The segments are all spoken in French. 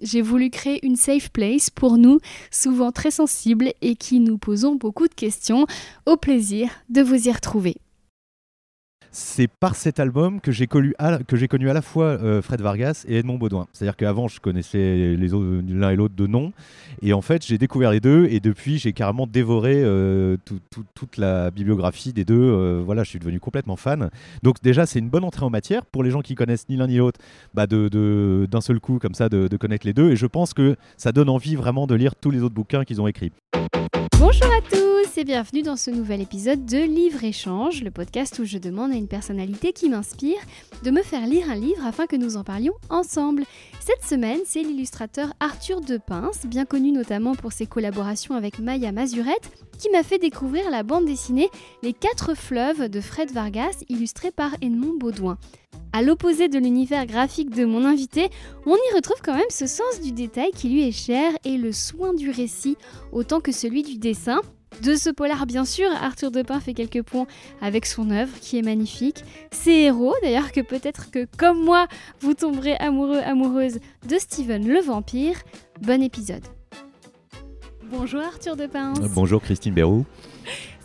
J'ai voulu créer une safe place pour nous, souvent très sensibles et qui nous posons beaucoup de questions. Au plaisir de vous y retrouver c'est par cet album que j'ai connu, connu à la fois euh, Fred Vargas et Edmond Baudouin. C'est-à-dire qu'avant, je connaissais l'un et l'autre de nom. Et en fait, j'ai découvert les deux. Et depuis, j'ai carrément dévoré euh, toute la bibliographie des deux. Euh, voilà, je suis devenu complètement fan. Donc, déjà, c'est une bonne entrée en matière pour les gens qui connaissent ni l'un ni l'autre, bah d'un seul coup, comme ça, de, de connaître les deux. Et je pense que ça donne envie vraiment de lire tous les autres bouquins qu'ils ont écrits. Bonjour à tous et bienvenue dans ce nouvel épisode de Livre Échange, le podcast où je demande à une personnalité qui m'inspire de me faire lire un livre afin que nous en parlions ensemble. Cette semaine, c'est l'illustrateur Arthur Depince, bien connu notamment pour ses collaborations avec Maya Mazurette, qui m'a fait découvrir la bande dessinée Les Quatre Fleuves de Fred Vargas, illustrée par Edmond Baudouin. À l'opposé de l'univers graphique de mon invité, on y retrouve quand même ce sens du détail qui lui est cher et le soin du récit, autant que celui du dessin, de ce polar, bien sûr, Arthur Depin fait quelques points avec son œuvre qui est magnifique. Ses héros, d'ailleurs, que peut-être que, comme moi, vous tomberez amoureux, amoureuse de Steven le vampire. Bon épisode. Bonjour Arthur Depin. bonjour Christine Bérou.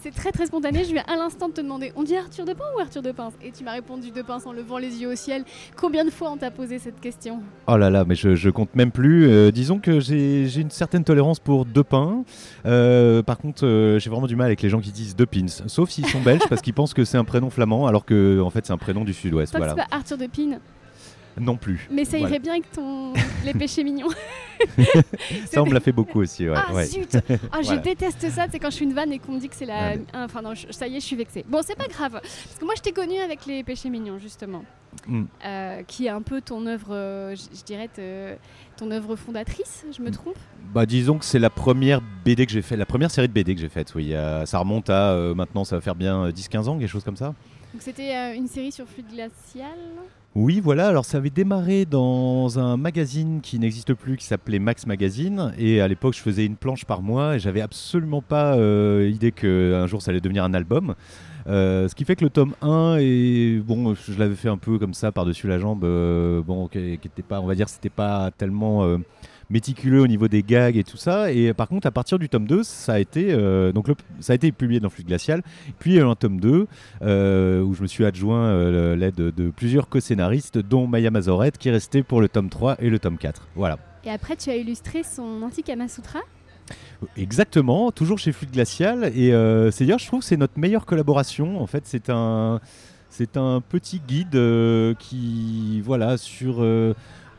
C'est très très spontané. Je viens à l'instant de te demander on dit Arthur Depin ou Arthur Depince? Et tu m'as répondu Depince en levant les yeux au ciel. Combien de fois on t'a posé cette question? Oh là là, mais je, compte même plus. Euh, disons que j'ai une certaine tolérance pour Depin. Euh, par contre, euh, j'ai vraiment du mal avec les gens qui disent Depins. Sauf s'ils sont belges parce qu'ils pensent que c'est un prénom flamand alors que en fait c'est un prénom du sud-ouest. Voilà. Pas Arthur Depin? Non plus. Mais ça irait bien avec ton les péchés mignons. ça, on me l'a fait beaucoup aussi. Ouais. Ah zut ah, Je déteste ça, c'est quand je suis une vanne et qu'on me dit que c'est la. Enfin, non, ça y est, je suis vexée. Bon, c'est pas grave. Parce que moi, je t'ai connu avec les péchés mignons, justement. Hmm. Euh, qui est un peu ton œuvre, euh, je, dirais, ton œuvre fondatrice, je me hmm. trompe? Bah, disons que c'est la première BD que j'ai faite, la première série de BD que j'ai faite. Oui, ça remonte à euh, maintenant, ça va faire bien 10-15 ans, quelque chose comme ça. Donc c'était une série sur flux glacial oui, voilà. Alors, ça avait démarré dans un magazine qui n'existe plus, qui s'appelait Max Magazine. Et à l'époque, je faisais une planche par mois et j'avais absolument pas euh, idée qu'un jour ça allait devenir un album. Euh, ce qui fait que le tome 1 et bon, je l'avais fait un peu comme ça par-dessus la jambe. Euh, bon, qui, pas, on va dire, c'était pas tellement méticuleux au niveau des gags et tout ça. Et par contre, à partir du tome 2, ça a été, euh, donc ça a été publié dans Flux Glacial. Puis il y a eu un tome 2 euh, où je me suis adjoint euh, l'aide de, plusieurs co-scénaristes, dont Maya Mazorette, qui est resté pour le tome 3 et le tome 4. Voilà. Et après, tu as illustré son Anti-Kama Sutra? Exactement, toujours chez Flux Glacial. Et c'est dire, je trouve que c'est notre meilleure collaboration. En fait, c'est un, c'est un petit guide qui, voilà, sur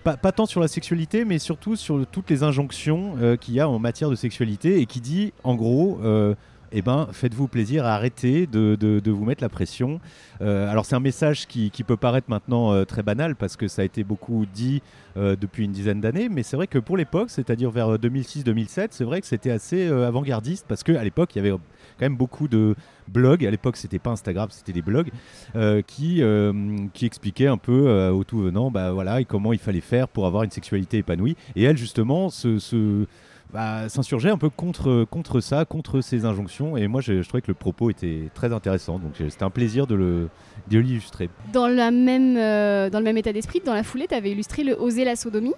pas, tant sur la sexualité, mais surtout sur toutes les injonctions euh, qu'il y a en matière de sexualité et qui dit, en gros, euh, eh ben, faites-vous plaisir, arrêtez de, de, vous mettre la pression. Euh, alors c'est un message qui, qui, peut paraître maintenant très banal parce que ça a été beaucoup dit depuis une dizaine d'années, mais c'est vrai que pour l'époque, c'est-à-dire vers 2006-2007, c'est vrai que c'était assez avant-gardiste parce qu'à l'époque, il y avait quand même beaucoup de blogs. À l'époque, c'était pas Instagram, c'était des blogs euh, qui, euh, qui expliquaient un peu euh, au tout venant bah, voilà, et comment il fallait faire pour avoir une sexualité épanouie. Et elle, justement, se, bah, s'insurgeait un peu contre, contre ça, contre ces injonctions. Et moi, je, trouvais que le propos était très intéressant. Donc, c'était un plaisir de le de l'illustrer. Dans, la même, dans le même état d'esprit, dans la foulée, tu avais illustré le Oser la sodomie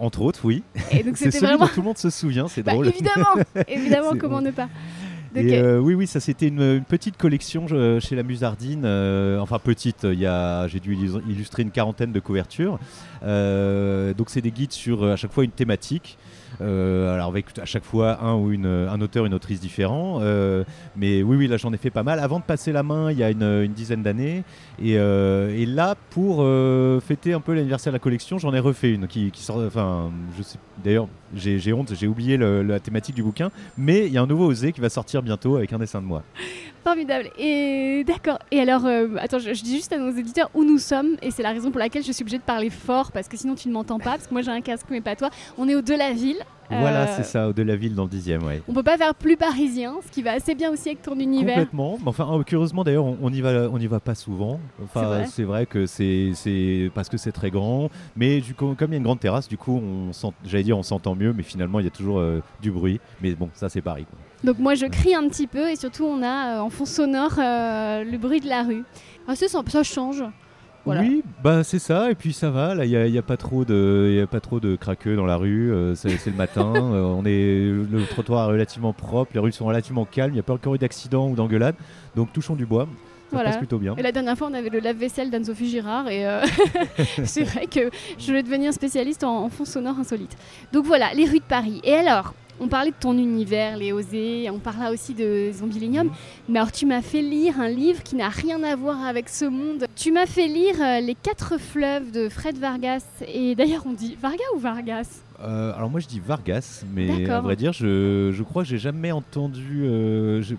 entre autres, oui. c'est celui vraiment... dont tout le monde se souvient, c'est bah, drôle. Évidemment, évidemment, comment ne pas. Euh, oui, oui, ça c'était une, petite collection euh, chez la Musardine. Euh, enfin petite, il y j'ai dû illustrer une quarantaine de couvertures. donc c'est des guides sur à chaque fois une thématique. Euh, alors avec à chaque fois un auteur, une autrice différent. Euh, mais oui, oui, là j'en ai fait pas mal. Avant de passer la main, il y a une, dizaine d'années. Et, euh, là, pour fêter un peu l'anniversaire de la collection, j'en ai refait une qui, sort. D'ailleurs, j'ai honte, j'ai oublié la thématique du bouquin. Mais il y a un nouveau Osé qui va sortir bientôt avec un dessin de moi. Formidable. Et d'accord. Et alors, attends, je, dis juste à nos éditeurs où nous sommes, et c'est la raison pour laquelle je suis obligée de parler fort, parce que sinon tu ne m'entends pas, parce que moi j'ai un casque, mais pas toi. On est au de la ville, Voilà, Euh, c'est ça, de la ville dans le dixième, ouais. On peut pas faire plus parisien, ce qui va assez bien aussi avec ton univers. Complètement. Mais Enfin, euh, curieusement d'ailleurs, on on y va, on y va pas souvent. C'est Enfin, vrai. c'est vrai que c'est, parce que c'est très grand. Mais du coup, comme il y a une grande terrasse, du coup, on j'allais dire, on s'entend mieux, mais finalement, il y a toujours euh, du bruit. Mais bon, ça, c'est Paris. quoi. Donc moi je crie un petit peu et surtout on a euh, en fond sonore euh, le bruit de la rue. Ah, ça, ça, change. Voilà. Oui, bah c'est ça. Et puis ça va. Là, il y a, y a pas trop de, y a pas trop de craqueux dans la rue. euh, c'est, le matin. euh, on est, le trottoir est relativement propre. Les rues sont relativement calmes. Il n'y a pas encore eu d'accident ou d'engueulade. Donc touchons du bois. Ça Voilà. passe plutôt bien. Et la dernière fois on avait le lave-vaisselle d'Anne-Sophie Girard et euh, c'est vrai que je vais devenir spécialiste en, en fond sonore insolite. Donc voilà, les rues de Paris. Et alors on parlait de ton univers, les osés, on parla aussi de Zombilenium, mais alors tu m'as fait lire un livre qui n'a rien à voir avec ce monde. Tu m'as fait lire euh, Les quatre fleuves de Fred Vargas, et d'ailleurs on dit Vargas ou Vargas? Euh, alors moi je dis Vargas, mais à vrai dire je, je crois que j'ai jamais entendu. euh, je,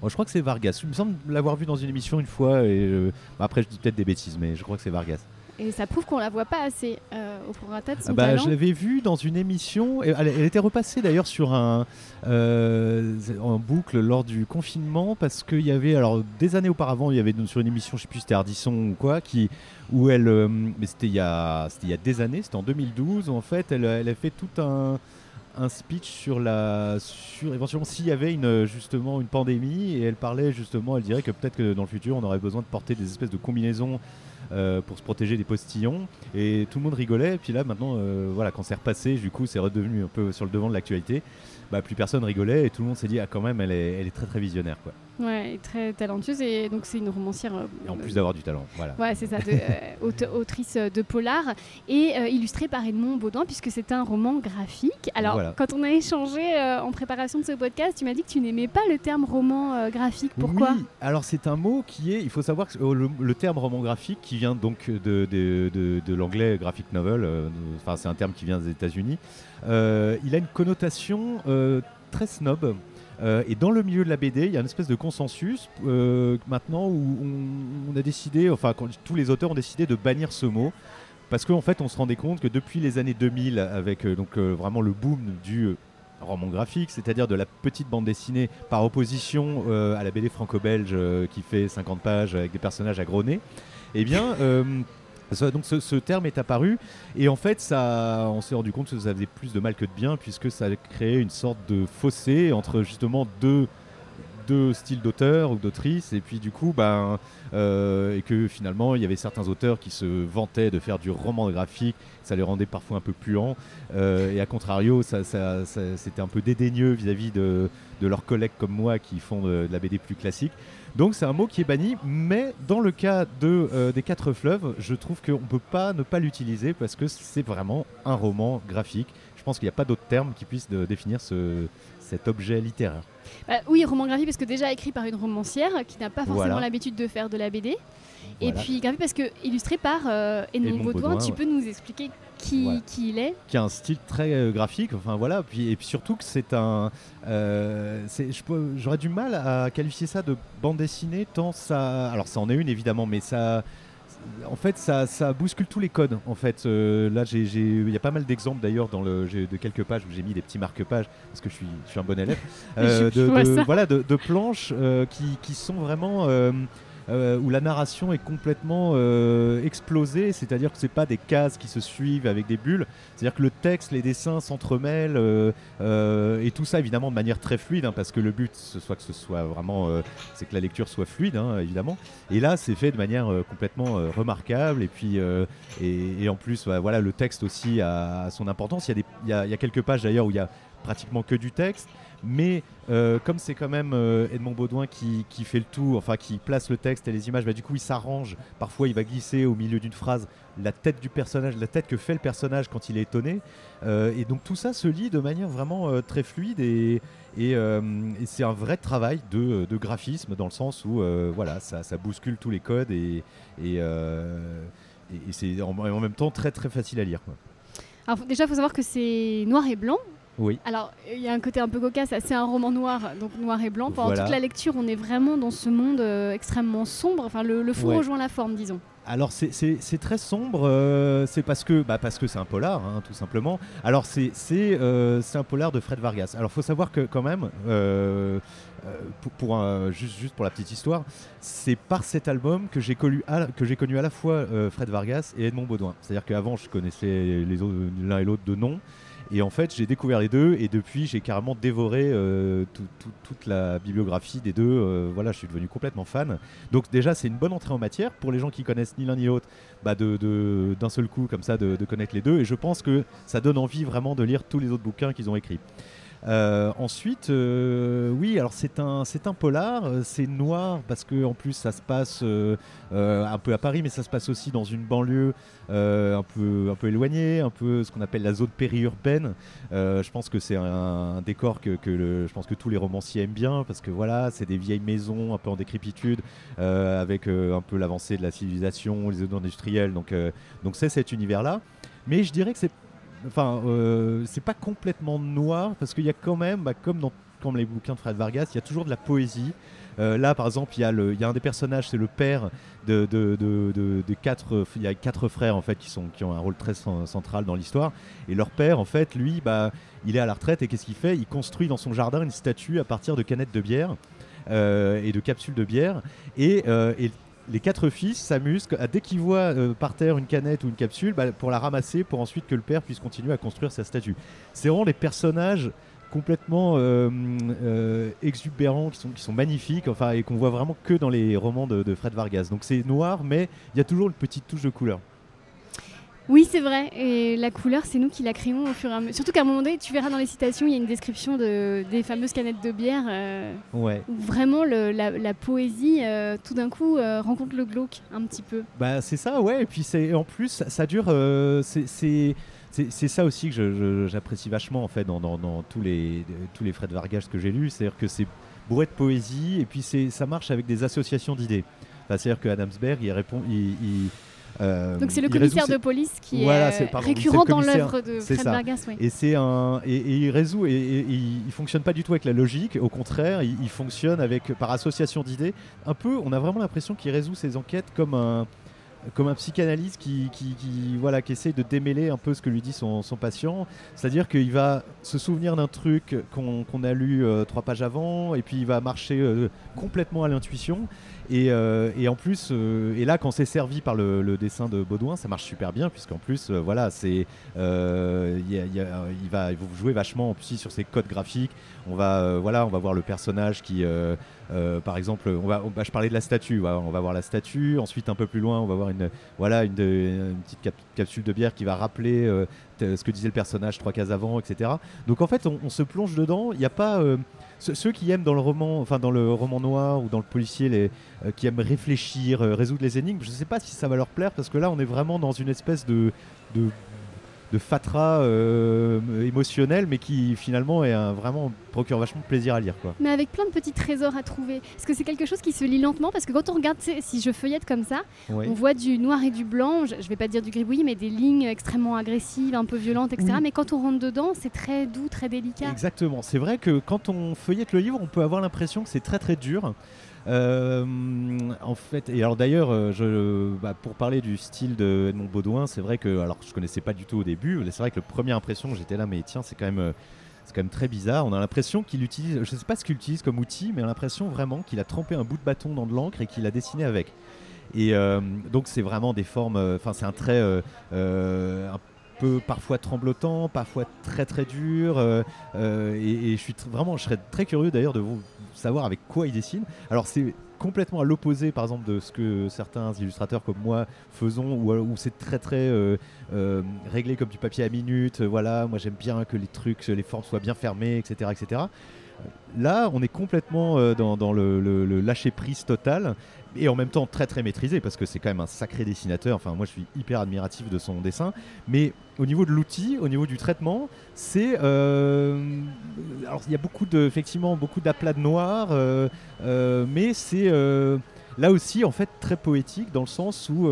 bon, je crois que c'est Vargas. Il me semble l'avoir vu dans une émission une fois et après je dis peut-être des bêtises, mais je crois que c'est Vargas. Et ça prouve qu'on la voit pas assez euh, au prorata de son Ah bah, talent. je l'avais vu dans une émission. Elle, elle était repassée d'ailleurs sur un euh, en boucle lors du confinement parce qu'il y avait alors des années auparavant il y avait sur une émission je sais plus c'était Ardisson ou quoi qui où elle euh, mais c'était il y a c'était il y a des années c'était en 2012 où en fait elle, elle a fait tout un un speech sur la sur éventuellement s'il y avait une justement une pandémie et elle parlait justement elle dirait que peut-être que dans le futur on aurait besoin de porter des espèces de combinaisons euh, pour se protéger des postillons. Et tout le monde rigolait. Et puis là maintenant euh, voilà quand c'est repassé du coup c'est redevenu un peu sur le devant de l'actualité. Bah, plus personne rigolait et tout le monde s'est dit ah quand même elle est, elle est très très visionnaire quoi Ouais, et très talentueuse et donc c'est une romancière. euh, et en euh, plus d'avoir du talent voilà Ouais, c'est ça, de, euh, autrice de polar et euh, illustrée par Edmond Baudouin puisque c'est un roman graphique. Alors, Voilà. quand on a échangé euh, en préparation de ce podcast, tu m'as dit que tu n'aimais pas le terme roman euh, graphique. Pourquoi? Oui, alors c'est un mot qui est, il faut savoir que euh, le, le terme roman graphique qui vient donc de, de, de- de l'anglais graphic novel, euh, enfin c'est un terme qui vient des États-Unis, euh, il a une connotation euh, très snob. Euh, et dans le milieu de la BD, il y a une espèce de consensus euh, maintenant où on, a décidé, enfin tous les auteurs ont décidé de bannir ce mot. Parce qu'en fait, on se rendait compte que depuis les années 2000, avec euh, donc vraiment le boom du roman graphique, c'est-à-dire de la petite bande dessinée par opposition à la BD franco-belge qui fait 50 pages avec des personnages à gros nez, eh bien, donc ce, terme est apparu. Et en fait, ça, on s'est rendu compte que ça faisait plus de mal que de bien puisque ça créé une sorte de fossé entre justement deux deux styles d'auteurs ou d'autrices. Et puis du coup ben euh, et que finalement il y avait certains auteurs qui se vantaient de faire du roman graphique. Ça les rendait parfois un peu puants. Euh, et à contrario ça, c'était un peu dédaigneux vis-à-vis de, de leurs collègues comme moi qui font de la BD plus classique donc c'est un mot qui est banni mais dans le cas de, euh, des quatre fleuves je trouve qu'on ne peut pas ne pas l'utiliser parce que c'est vraiment un roman graphique je pense qu'il n'y a pas d'autre terme qui puisse de- définir ce, cet objet littéraire Bah Oui, roman graphique parce que déjà écrit par une romancière qui n'a pas forcément Voilà. l'habitude de faire de la BD. Et puis graphique parce que illustré par euh, Edmond Edmond Baudouin, Baudouin, tu ouais. peux nous expliquer qui, Voilà. qui il est qui a un style très euh, graphique. Enfin voilà, puis et puis surtout que c'est un, euh, je j'aurais du mal à qualifier ça de bande dessinée tant ça, alors ça en est une évidemment, mais ça, en fait ça, ça bouscule tous les codes. En fait, Euh, là il y a pas mal d'exemples d'ailleurs dans le, de quelques pages où j'ai mis des petits marque-pages parce que je suis, je suis un bon élève. Euh, Je de, vois de- voilà, de, de planches euh, qui, qui sont vraiment euh, où la narration est complètement euh, explosée, c'est-à-dire que c'est pas des cases qui se suivent avec des bulles, c'est-à-dire que le texte, les dessins s'entremêlent euh, et tout ça évidemment de manière très fluide, hein, parce que le but ce que ce soit vraiment, c'est que la lecture soit fluide hein, évidemment. Et là c'est fait de manière complètement remarquable et puis et, en plus bah, voilà le texte aussi a, son importance. Il y a y a quelques pages d'ailleurs où il y a pratiquement que du texte. Mais euh, comme c'est quand même euh, Edmond Baudouin qui, fait le tout, enfin qui place le texte et les images, bah, du coup il s'arrange. Parfois il va glisser au milieu d'une phrase la tête du personnage, la tête que fait le personnage quand il est étonné. Euh, et donc tout ça se lit de manière vraiment très fluide et, c'est un vrai travail de, graphisme dans le sens où voilà, ça, bouscule tous les codes et, c'est en, même temps très très facile à lire. Alors déjà, il faut savoir que c'est noir et blanc. Oui. Alors, il y a un côté un peu cocasse, c'est un roman noir, donc noir et blanc. Pendant Voilà. toute la lecture, on est vraiment dans ce monde euh, extrêmement sombre. Enfin, le, le fond Ouais. rejoint la forme, disons. Alors c'est- très sombre, euh, c'est parce que bah, parce que c'est un polar, hein, tout simplement. Alors c'est euh, c'est un polar de Fred Vargas. Alors faut savoir que quand même, euh, pour, pour un- juste juste pour la petite histoire, c'est par cet album que j'ai connu connu à la fois Fred Vargas et Edmond Baudouin. C'est-à-dire qu'avant je connaissais l'un et l'autre de nom. Et en fait, j'ai découvert les deux et depuis, j'ai carrément dévoré euh, tout- tout- toute la bibliographie des deux. Euh, voilà, je suis devenu complètement fan. Donc déjà, c'est une bonne entrée en matière pour les gens qui connaissent ni l'un ni l'autre, bah, de- d'un seul coup comme ça de, de connaître les deux. Et je pense que ça donne envie vraiment de lire tous les autres bouquins qu'ils ont écrits. Euh, ensuite, euh, oui, alors c'est un, c'est un polar, euh, c'est noir parce que en plus ça se passe un peu à Paris, mais ça se passe aussi dans une banlieue un peu, un peu éloignée, un peu ce qu'on appelle la zone périurbaine. Je pense que c'est un, décor que, que je pense que tous les romanciers aiment bien parce que voilà, c'est des vieilles maisons un peu en décrépitude, avec un peu l'avancée de la civilisation, les zones industrielles. Donc, donc c'est cet univers-là. Mais je dirais que c'est, enfin, euh, c'est pas complètement noir parce qu'il y a quand même, bah, comme dans les bouquins de Fred Vargas, il y a toujours de la poésie. Euh, là, par exemple, il y, a un des personnages, c'est le père de, quatre. Frères en fait qui, ont un rôle très cen- central dans l'histoire. Et leur père, en fait, lui, bah, il est à la retraite et qu'est-ce qu'il fait? Il construit dans son jardin une statue à partir de canettes de bière euh, et de capsules de bière. Et les quatre fils s'amusent dès qu'ils voient euh, par terre une canette ou une capsule bah, pour la ramasser pour ensuite que le père puisse continuer à construire sa statue. C'est vraiment des personnages complètement euh, euh, exubérants qui sont, qui sont magnifiques enfin, et qu'on voit vraiment que dans les romans de, de Fred Vargas. Donc c'est noir mais il y a toujours une petite touche de couleur. Oui, c'est vrai. Et la couleur, c'est nous qui la créons au fur et à mesure. Surtout qu'à un moment donné, tu verras dans les citations, il y a une description de, des fameuses canettes de bière euh, Ouais. où vraiment le- la, la poésie, euh, tout d'un coup, euh, rencontre le glauque un petit peu. Bah c'est ça, ouais. Et puis c'est en plus ça, dure. euh, c'est- c'est ça aussi que j'apprécie vachement en fait dans, dans- dans tous les tous les Fred Vargas que j'ai lus, c'est-à-dire que c'est bourré de poésie et puis c'est ça marche avec des associations d'idées. Enfin, c'est-à-dire que Adamsberg il répond, il, il, euh, Donc c'est le commissaire de police qui Voilà, est, pardon, récurrent dans l'œuvre de Fred. Vargas. Oui. Et c'est un et, et il résout et, et- il fonctionne pas du tout avec la logique. Au contraire, il, il fonctionne avec par association d'idées. Un peu, on a vraiment l'impression qu'il résout ses enquêtes comme un comme un psychanalyste qui, qui, qui, voilà qui essaye de démêler un peu ce que lui dit son, son patient. C'est-à-dire qu'il va se souvenir d'un truc qu'on qu'on a lu euh, trois pages avant et puis il va marcher euh, complètement à l'intuition. Et, euh, et en plus, euh, et là, quand c'est servi par le, dessin de Baudouin, ça marche super bien, puisqu'en plus, euh, voilà, c'est, il va, va jouer vachement aussi sur ses codes graphiques. On va, voilà, on va voir le personnage qui, par exemple, on va, bah, je parlais de la statue, on va voir la statue. Ensuite, un peu plus loin, on va voir une, voilà, une, petite cap- capsule de bière qui va rappeler ce que disait le personnage trois cases avant, etc. Donc en fait, on, se plonge dedans. Il n'y a pas ceux, qui aiment dans le roman, enfin dans le roman noir ou dans le policier, les, euh, qui aiment réfléchir, euh, résoudre les énigmes. Je ne sais pas si ça va leur plaire parce que là, on est vraiment dans une espèce de, de fatras euh, émotionnel, mais qui finalement est un, vraiment procure vachement de plaisir à lire, quoi. Mais avec plein de petits trésors à trouver. Est-ce que c'est quelque chose qui se lit lentement Parce que quand on regarde, si je feuillette comme ça, on voit du noir et du blanc, je, je vais pas dire du gribouillis, mais des lignes extrêmement agressives, un peu violentes, etc. Oui. Mais quand on rentre dedans, c'est très doux, très délicat. Exactement. C'est vrai que quand on feuillette le livre, on peut avoir l'impression que c'est très très dur. Euh, en fait, et alors d'ailleurs, euh, je, bah, pour parler du style de Edmond Baudouin, c'est vrai que, alors je connaissais pas du tout au début, c'est vrai que la première impression, j'étais là, mais tiens, c'est quand même, euh, c'est quand même très bizarre. On a l'impression qu'il utilise, je sais pas ce qu'il utilise comme outil, mais on a l'impression vraiment qu'il a trempé un bout de bâton dans de l'encre et qu'il a dessiné avec. Et donc c'est vraiment des formes, enfin c'est un trait peu parfois tremblotant, parfois très très dur. euh, euh, et, je suis vraiment, je serais très curieux d'ailleurs de vous savoir avec quoi il dessine. Alors c'est complètement à l'opposé par exemple de ce que certains illustrateurs comme moi faisons où, où c'est très très euh, euh, réglé comme du papier à minute euh, voilà moi j'aime bien que les trucs les formes soient bien fermées etc etc là on est complètement euh, dans, le lâcher prise total et en même temps très très maîtrisé parce que c'est quand même un sacré dessinateur. Enfin moi je suis hyper admiratif de son dessin. Mais au niveau de l'outil au niveau du traitement c'est euh, alors il y a beaucoup de effectivement beaucoup d'aplats de noir euh, euh, mais c'est là aussi en fait très poétique dans le sens où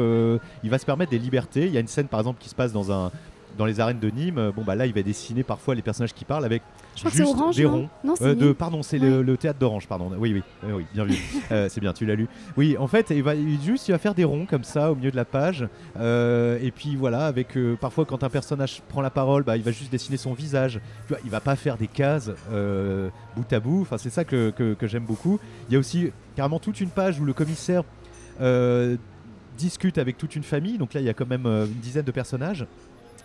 il va se permettre des libertés. Il y a une scène par exemple qui se passe dans un dans les arènes de Nîmes, bon bah là il va dessiner parfois les personnages qui parlent avec Je crois que c'est juste Orange, des ronds. Non, c'est Euh, de, pardon, c'est le, le théâtre d'Orange, pardon. Oui, oui, oui, oui, bien vu. Euh, c'est bien, tu l'as lu. Oui, en fait, il va juste, il va faire des ronds comme ça au milieu de la page. Euh, et puis voilà, avec euh, parfois quand un personnage prend la parole, bah, il va juste dessiner son visage. Tu vois, il va pas faire des cases euh, bout à bout. Enfin, c'est ça que, que- que j'aime beaucoup. Il y a aussi carrément toute une page où le commissaire euh, discute avec toute une famille. Donc là, il y a quand même euh, une dizaine de personnages.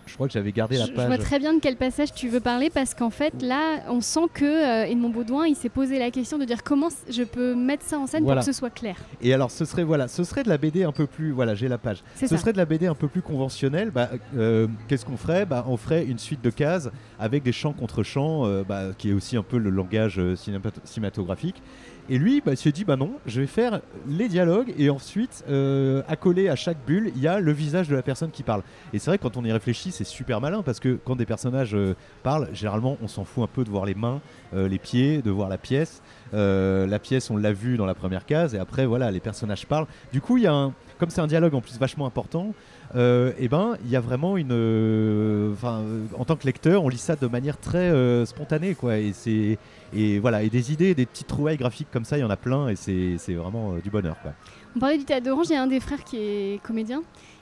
Je crois que j'avais gardé la Je, je page. vois très bien de quel passage tu veux parler parce qu'en fait là on sent que euh, Edmond Baudouin il s'est posé la question de dire comment je peux mettre ça en scène Voilà. pour que ce soit clair. Et alors, ce serait voilà, ce serait de la BD un peu plus. Voilà, j'ai la page. Ce ça. serait de la BD un peu plus conventionnelle. Bah, euh, Qu'est-ce qu'on ferait? Bah, On ferait une suite de cases avec des chants contre chants, euh, bah, qui est aussi un peu le langage cinémato- cinématographique. Et lui, bah, il s'est dit bah non, je vais faire les dialogues et ensuite, euh, accolé à chaque bulle, il y a le visage de la personne qui parle. Et c'est vrai que quand on y réfléchit, c'est super malin parce que quand des personnages euh, parlent, généralement, on s'en fout un peu de voir les mains, euh, les pieds, de voir la pièce. La pièce, on l'a vu dans la première case, et après, voilà, les personnages parlent. Du coup, il y a un, comme c'est un dialogue en plus vachement important, euh, et ben, il y a vraiment une, euh, euh, en tant que lecteur, on lit ça de manière très euh, spontanée, quoi. Et c'est, et voilà, et des idées, des petites trouvailles graphiques comme ça, il y en a plein, et c'est, vraiment du bonheur, quoi. On parlait du théâtre d'Orange, il y a un des frères qui est comédien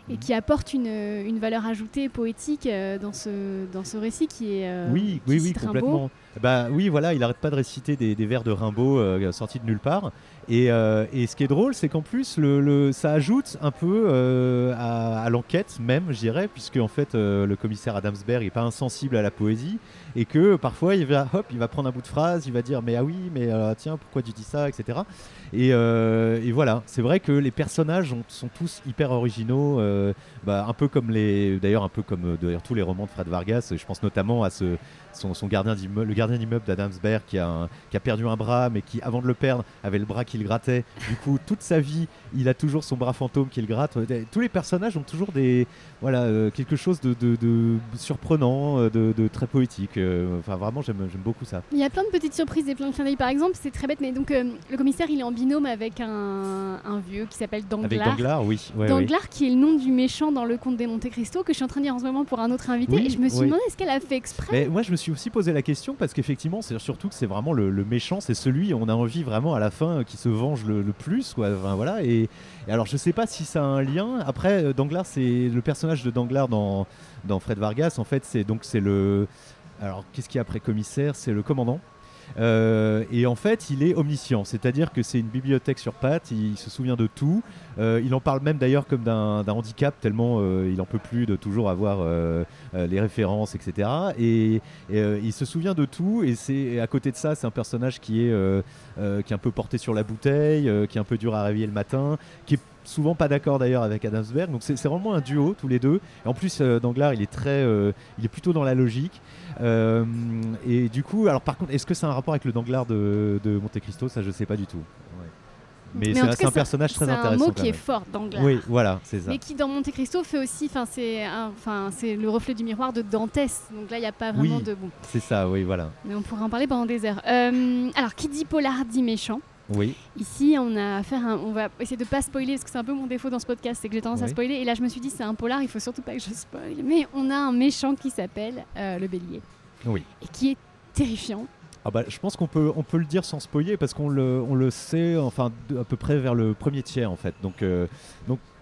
et Mhm. qui apporte une, une valeur ajoutée poétique dans, ce, dans ce récit qui est Oui, qui oui, oui, Rimbaud. Bah oui, voilà, il arrête pas de réciter des, vers de Rimbaud euh, sortis de nulle part. Et, euh, et ce qui est drôle, c'est qu'en plus, le, le- ça ajoute un peu euh, à, à l'enquête même, je dirais, puisque en fait, le commissaire Adamsberg est pas insensible à la poésie et que parfois, il va, hop, il va prendre un bout de phrase, il va dire, mais ah oui, mais euh, tiens, pourquoi tu dis ça, etc. Et, euh, et voilà, c'est vrai que les personnages ont- sont tous hyper originaux, euh, bah, un peu comme les, d'ailleurs un peu comme d'ailleurs tous les romans de Fred Vargas. Je pense notamment à ce, son, gardien le gardien d'immeuble d'Adamsberg qui a, qui a perdu un bras, mais qui avant de le perdre avait le bras qu'il grattait. Du coup, toute sa vie, il a toujours son bras fantôme qu'il gratte. Euh, Tous les personnages ont toujours des, voilà, euh, quelque chose de, de- de surprenant, euh, de, de très poétique. Euh, Enfin, vraiment, j'aime beaucoup ça. Il y a plein de petites surprises et plein de clins d'œil. Par exemple, c'est très bête, mais donc euh, le commissaire il est en binôme avec un, un vieux qui s'appelle Danglars. Avec Danglars, oui. ouais, oui. Danglars qui est le nom du méchant dans le conte des Monte Cristo que je suis en train de lire en ce moment pour un autre invité Oui, et je me suis oui. demandé est-ce qu'elle a fait exprès? Mais moi, je me suis aussi posé la question parce qu'effectivement, c'est surtout que c'est vraiment le, le méchant, c'est celui on a envie vraiment à la fin qui se venge le, le plus, quoi. Enfin, voilà. Et, et alors, je sais pas si ça a un lien. Après, euh, Danglars, c'est le personnage de Danglars dans, dans Fred Vargas. En fait, c'est donc c'est le. Alors, qu'est-ce qu'il y a après commissaire? C'est le commandant. Euh, et en fait, il est omniscient, c'est-à-dire que c'est une bibliothèque sur pattes, il se souvient de tout. Euh, il en parle même d'ailleurs comme d'un handicap, tellement euh, il en peut plus de toujours avoir les références, etc. Et, il se souvient de tout, et c'est à côté de ça, c'est un personnage qui est, qui est un peu porté sur la bouteille, qui est un peu dur à réveiller le matin, qui est souvent pas d'accord d'ailleurs avec Adamsberg. Donc c'est vraiment un duo tous les deux. Et en plus, Danglars, il est très, il est plutôt dans la logique. Euh, et du coup, alors par contre, est-ce que c'est un rapport avec le Danglars de, de Monte Cristo? Ça, je sais pas du tout. Ouais. Mais, Mais c'est un- personnage très C'est un intéressant. mot qui est fort, Danglars. Oui, voilà, c'est ça. Mais qui dans Monte Cristo fait aussi, enfin c'est, un- enfin c'est le reflet du miroir de Dantès. Donc là il n'y a pas vraiment Oui. de bon. C'est ça, oui, voilà. Mais on pourrait en parler pendant des heures. Euh, alors qui dit polar dit méchant. Oui, Ici on a affaire, à un- on va essayer de pas spoiler parce que c'est un peu mon défaut dans ce podcast, c'est que j'ai tendance à spoiler. Et là je me suis dit c'est un polar, il faut surtout pas que je spoil. Mais on a un méchant qui s'appelle euh, le Bélier oui. et qui est terrifiant. Ah bah, je pense qu'on peut, on peut le dire sans spoiler parce qu'on le, on le sait enfin à peu près vers le premier tiers en fait. Donc, euh,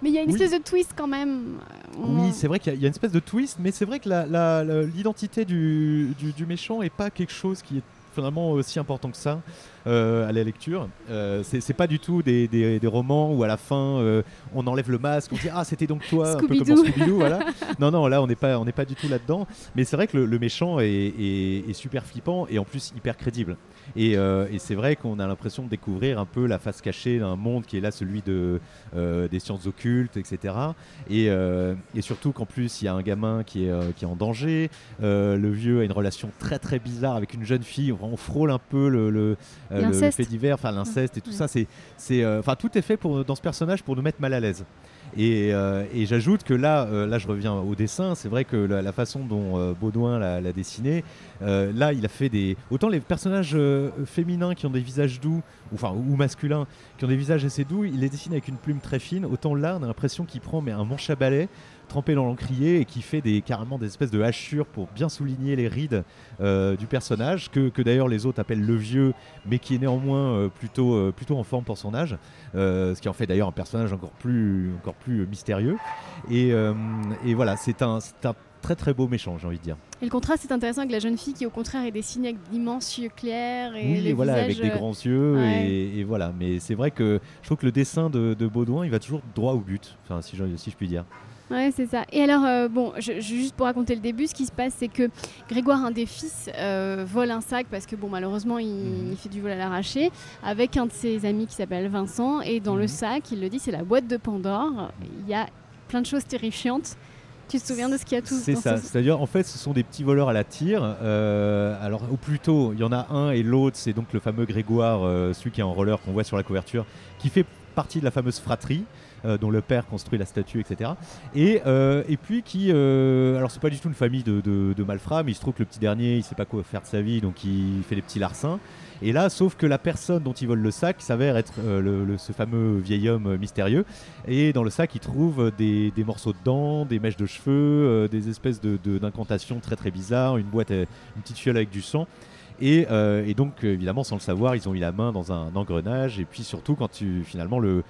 Mais il y a une Oui. espèce de twist quand même. Euh, on- oui, c'est vrai qu'il y, a- il y a une espèce de twist, mais c'est vrai que la- la- la- l'identité du, du- du méchant est pas quelque chose qui est finalement aussi important que ça euh, à la lecture. Euh, c'est pas du tout des, des- des romans où à la fin euh, on enlève le masque, on dit ah c'était donc toi, un peu comme Scooby-Doo. Voilà. Non non là on n'est pas on n'est pas du tout là-dedans. Mais c'est vrai que le, le méchant est, est- est super flippant et en plus hyper crédible. Et, euh, et c'est vrai qu'on a l'impression de découvrir un peu la face cachée d'un monde qui est là celui de des sciences occultes, etc. Et, et surtout qu'en plus il y a un gamin qui est, qui est en danger. Le vieux a une relation très très bizarre avec une jeune fille. On, on frôle un peu le, le, euh, le- fait divers, enfin l'inceste et tout Ouais. ça. C'est, c'est, euh, enfin tout est fait pour dans ce personnage pour nous mettre mal à l'aise. Et, euh, et j'ajoute que là, là je reviens au dessin. C'est vrai que la, la façon dont Baudouin l'a, l'a dessiné, là il a fait des autant les personnages féminins qui ont des visages doux, ou, enfin ou masculins qui ont des visages assez doux, il les dessine avec une plume très fine. Autant là, on a l'impression qu'il prend mais un manche à balai trempé dans l'encrier et qui fait des, carrément des espèces de hachures pour bien souligner les rides du personnage, que, que d'ailleurs les autres appellent le vieux, mais qui est néanmoins plutôt, plutôt en forme pour son âge, ce qui en fait d'ailleurs un personnage encore plus, encore plus mystérieux. Et, et voilà, c'est un, un très très beau méchant, j'ai envie de dire. Et le contraste est intéressant avec la jeune fille qui, au contraire, est dessinée avec d'immenses yeux clairs et oui, voilà, avec des grands yeux et, voilà. Mais c'est vrai que je trouve que le dessin de, Baudouin, il va toujours droit au but, enfin si je, si je puis dire. Ouais, c'est ça. Et alors, euh, bon, juste pour raconter le début, ce qui se passe, c'est que Grégoire, un des fils, euh, vole un sac parce que, bon, malheureusement, il, mhm. fait du vol à l'arraché avec un de ses amis qui s'appelle Vincent. Et dans le mhm. sac, il le dit, c'est la boîte de Pandore. Il y a plein de choses terrifiantes. Tu te souviens de ce qu'il y a tout C'est ça, c'est-à-dire en fait ce sont des petits voleurs à la tire. Euh, alors ou plutôt il y en a un et l'autre c'est donc le fameux Grégoire, euh, celui qui est en roller qu'on voit sur la couverture, qui fait partie de la fameuse fratrie. Euh, dont le père construit la statue, etc. Et, et puis qui, alors c'est pas du tout une famille de, malfrats, mais il se trouve que le petit dernier, il sait pas quoi faire de sa vie, donc il fait des petits larcins. Et là, sauf que la personne dont il vole le sac s'avère être euh, ce fameux vieil homme euh, mystérieux. Et dans le sac, il trouve des, morceaux de dents, des mèches de cheveux, euh, des espèces d'incantations de, très très bizarres, une boîte, une petite fiole avec du sang. Et, donc, évidemment, sans le savoir, ils ont mis la main dans un engrenage. Et puis surtout, quand tu, finalement, le,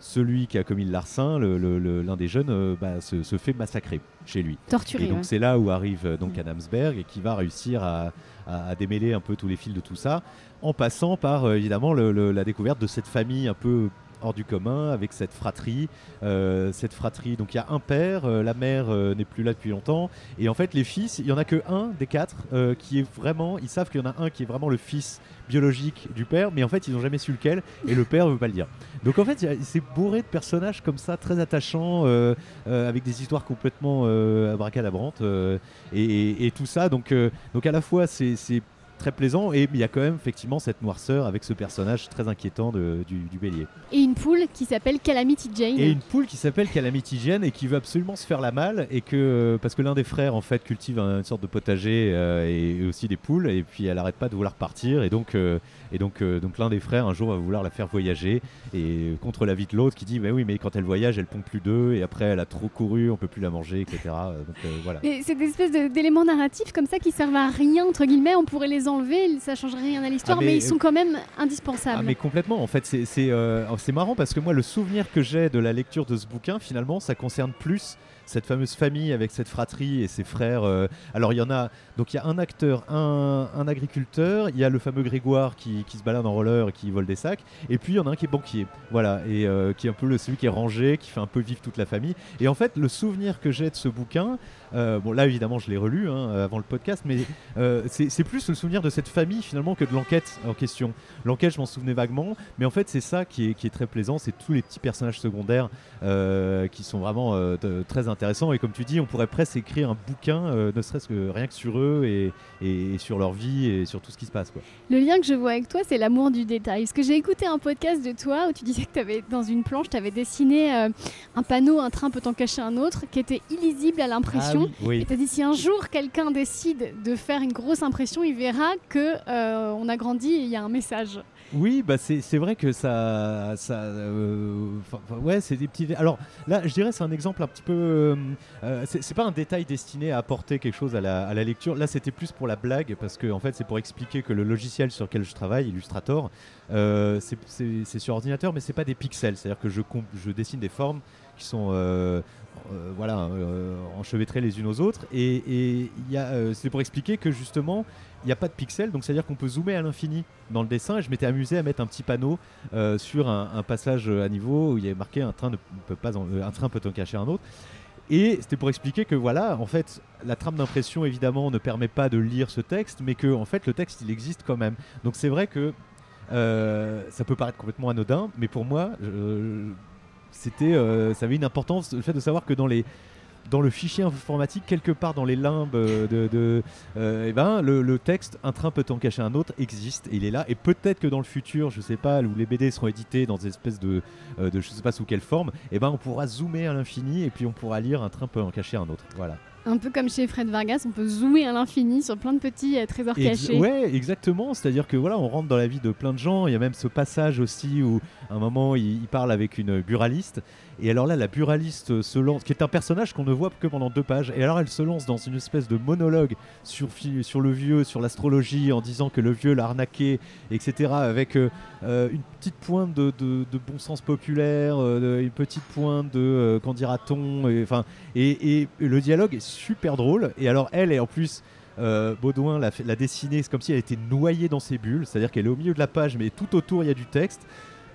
celui qui a commis le larcin, l'un des jeunes, bah, se, fait massacrer chez lui. Torturé. Et donc c'est là où arrive donc Adamsberg et qui va réussir à, à, démêler un peu tous les fils de tout ça, en passant par euh, évidemment la découverte de cette famille un peu hors du commun avec cette fratrie. Euh, cette fratrie, donc il y a un père, euh, la mère n'est plus là depuis longtemps, et en fait les fils, il y en a que un des quatre qui est vraiment, ils savent qu'il y en a un qui est vraiment le fils biologique du père, mais en fait ils n'ont jamais su lequel, et le père veut pas le dire. Donc en fait c'est bourré de personnages comme ça, très attachants, avec des histoires complètement abracadabrantes, et, et, tout ça. Donc, donc à la fois c'est très plaisant. Et il y a quand même effectivement cette noirceur avec ce personnage très inquiétant du, bélier. Et une poule qui s'appelle Calamity Jane. Et une poule qui s'appelle Calamity Jane et qui veut absolument se faire la malle. Et que, parce que l'un des frères en fait cultive une sorte de potager euh, et, aussi des poules. Et puis elle arrête pas de vouloir partir. Et donc, euh, et donc, euh, donc l'un des frères un jour va vouloir la faire voyager. Et contre l'avis de l'autre qui dit Mais oui, mais quand elle voyage, elle pond plus d'œufs. Et après, elle a trop couru, on peut plus la manger, etc. Donc voilà. C'est des espèces d'éléments narratifs comme ça qui servent à rien, entre guillemets. On pourrait les enlever, ça changerait rien à l'histoire, ah, mais, ils sont quand même indispensables. Ah, mais complètement, en fait, euh, c'est marrant parce que moi, le souvenir que j'ai de la lecture de ce bouquin, finalement, ça concerne plus cette fameuse famille avec cette fratrie et ses frères. Euh, alors il y en a, donc il y a un acteur, un, agriculteur, il y a le fameux Grégoire qui, se balade en roller et qui vole des sacs, et puis il y en a un qui est banquier, voilà, et euh, qui est un peu le, celui qui est rangé, qui fait un peu vivre toute la famille. Et en fait, le souvenir que j'ai de ce bouquin, euh, bon là évidemment je l'ai relu hein, avant le podcast, mais c'est plus le souvenir de cette famille finalement que de l'enquête en question. L'enquête je m'en souvenais vaguement, mais en fait c'est ça qui est, qui est, très plaisant, c'est tous les petits personnages secondaires qui sont vraiment très intéressants intéressant. Et comme tu dis, on pourrait presque écrire un bouquin, euh, ne serait-ce que rien que sur eux et, et, sur leur vie et sur tout ce qui se passe. Quoi. Le lien que je vois avec toi, c'est l'amour du détail. Parce que j'ai écouté un podcast de toi où tu disais que tu avais, dans une planche, tu avais dessiné euh, un panneau, un train peut en cacher un autre, qui était illisible à l'impression. Ah et tu as dit si un jour quelqu'un décide de faire une grosse impression, il verra que euh, on a grandi et il y a un message. Oui, bah c'est vrai que ça, ça euh, ouais, c'est des petits. Alors là, je dirais c'est un exemple un petit peu. Euh, euh, c'est pas un détail destiné à apporter quelque chose à la, à la lecture. Là, c'était plus pour la blague parce que en fait, c'est pour expliquer que le logiciel sur lequel je travaille, Illustrator, c'est sur ordinateur, mais c'est pas des pixels. C'est-à-dire que je, je dessine des formes qui sont voilà enchevêtrées les unes aux autres. Et, et c'est pour expliquer que justement il n'y a pas de pixels, donc c'est-à-dire qu'on peut zoomer à l'infini dans le dessin. Et je m'étais amusé à mettre un petit panneau euh, sur un, passage à niveau où il y avait marqué un train ne peut pas, euh, un train peut en cacher un autre. Et c'était pour expliquer que voilà, en fait, la trame d'impression évidemment ne permet pas de lire ce texte, mais que en fait le texte il existe quand même. Donc c'est vrai que euh, ça peut paraître complètement anodin, mais pour moi, c'était, ça avait une importance le fait de savoir que dans le fichier informatique, quelque part dans les limbes de, de euh, eh ben, le, texte Un train peut en cacher un autre existe il est là. Et peut-être que dans le futur, je sais pas, où les BD seront édités dans des espèces de, euh, de sais pas sous quelle forme, eh ben, on pourra zoomer à l'infini et puis on pourra lire Un train peut en cacher un autre. Voilà. Un peu comme chez Fred Vargas, on peut zoomer à l'infini sur plein de petits euh, trésors Ex- cachés. Ouais, exactement. C'est-à-dire que voilà, on rentre dans la vie de plein de gens. Il y a même ce passage aussi où, à un moment, il, il parle avec une buraliste. Et alors là, la buraliste se lance, qui est un personnage qu'on ne voit que pendant deux pages. Et alors, elle se lance dans une espèce de monologue sur, le vieux, sur l'astrologie, en disant que le vieux l'a arnaqué, etc. Avec euh, euh, une petite pointe de, bon sens populaire, euh, une petite pointe de euh, qu'en dira-t-on. Enfin, et, le dialogue est super drôle. Et alors, elle est en plus. euh, Baudouin l'a dessinée, c'est comme si elle était noyée dans ses bulles, c'est-à-dire qu'elle est au milieu de la page, mais tout autour il y a du texte.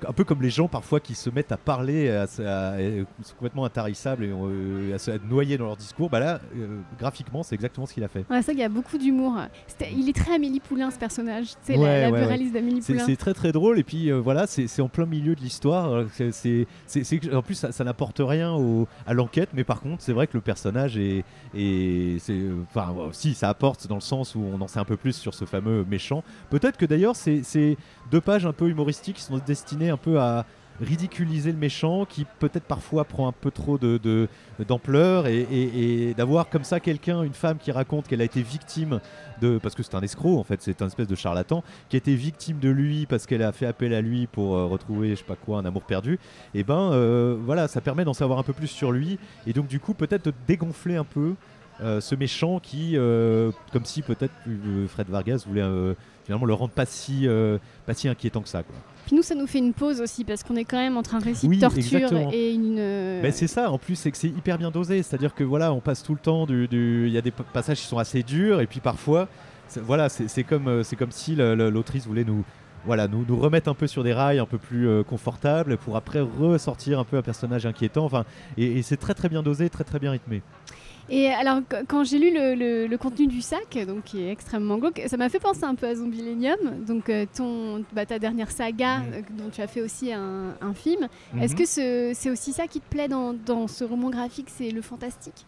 Un peu comme les gens parfois qui se mettent à parler, à, à- à- sont complètement intarissables et euh, à se noyer dans leur discours. Bah là, euh, graphiquement, c'est exactement ce qu'il a fait. Ouais, c'est vrai qu'il y a beaucoup d'humour. Il est très Amélie Poulain ce personnage. C'est Ouais, la, la ouais, d'Amélie Poulain. c'est très très drôle et puis euh, voilà, c'est en plein milieu de l'histoire. c'est- En plus, ça, ça n'apporte rien au- à l'enquête, mais par contre, c'est vrai que le personnage est. Enfin, si, ça apporte dans le sens où on en sait un peu plus sur ce fameux méchant. Peut-être que d'ailleurs, c'est c'est deux pages un peu humoristiques qui sont destinées un peu à ridiculiser le méchant qui peut-être parfois prend un peu trop de, d'ampleur et, d'avoir comme ça quelqu'un, une femme qui raconte qu'elle a été victime de parce que c'est un escroc en fait, c'est un espèce de charlatan qui a été victime de lui parce qu'elle a fait appel à lui pour euh, retrouver je sais pas quoi un amour perdu. Et ben euh, voilà, ça permet d'en savoir un peu plus sur lui et donc du coup peut-être de dégonfler un peu euh, ce méchant qui, comme si peut-être Fred Vargas voulait finalement le rendre pas si, pas si inquiétant que ça. Quoi. Puis nous, ça nous fait une pause aussi parce qu'on est quand même entre un récit Oui, de torture exactement. et une. Ben, c'est ça, en plus, c'est que c'est hyper bien dosé. C'est-à-dire que voilà, on passe tout le temps du. du- Il y a des passages qui sont assez durs, et puis parfois, c'est- voilà, c'est comme, euh, c'est comme si l'autrice voulait nous. Voilà, nous, nous remettre un peu sur des rails un peu plus euh, confortables pour après ressortir un peu un personnage inquiétant. Enfin, et, et c'est très très bien dosé, très très bien rythmé. Et alors, qu- quand j'ai lu le, le- le contenu du sac, donc qui est extrêmement glauque, ça m'a fait penser un peu à Zombilenium, donc euh, ton, bah, ta dernière saga, Mhm. euh, dont tu as fait aussi un, un film. Est-ce Mhm. que ce- c'est aussi ça qui te plaît dans, dans ce roman graphique, c'est le fantastique?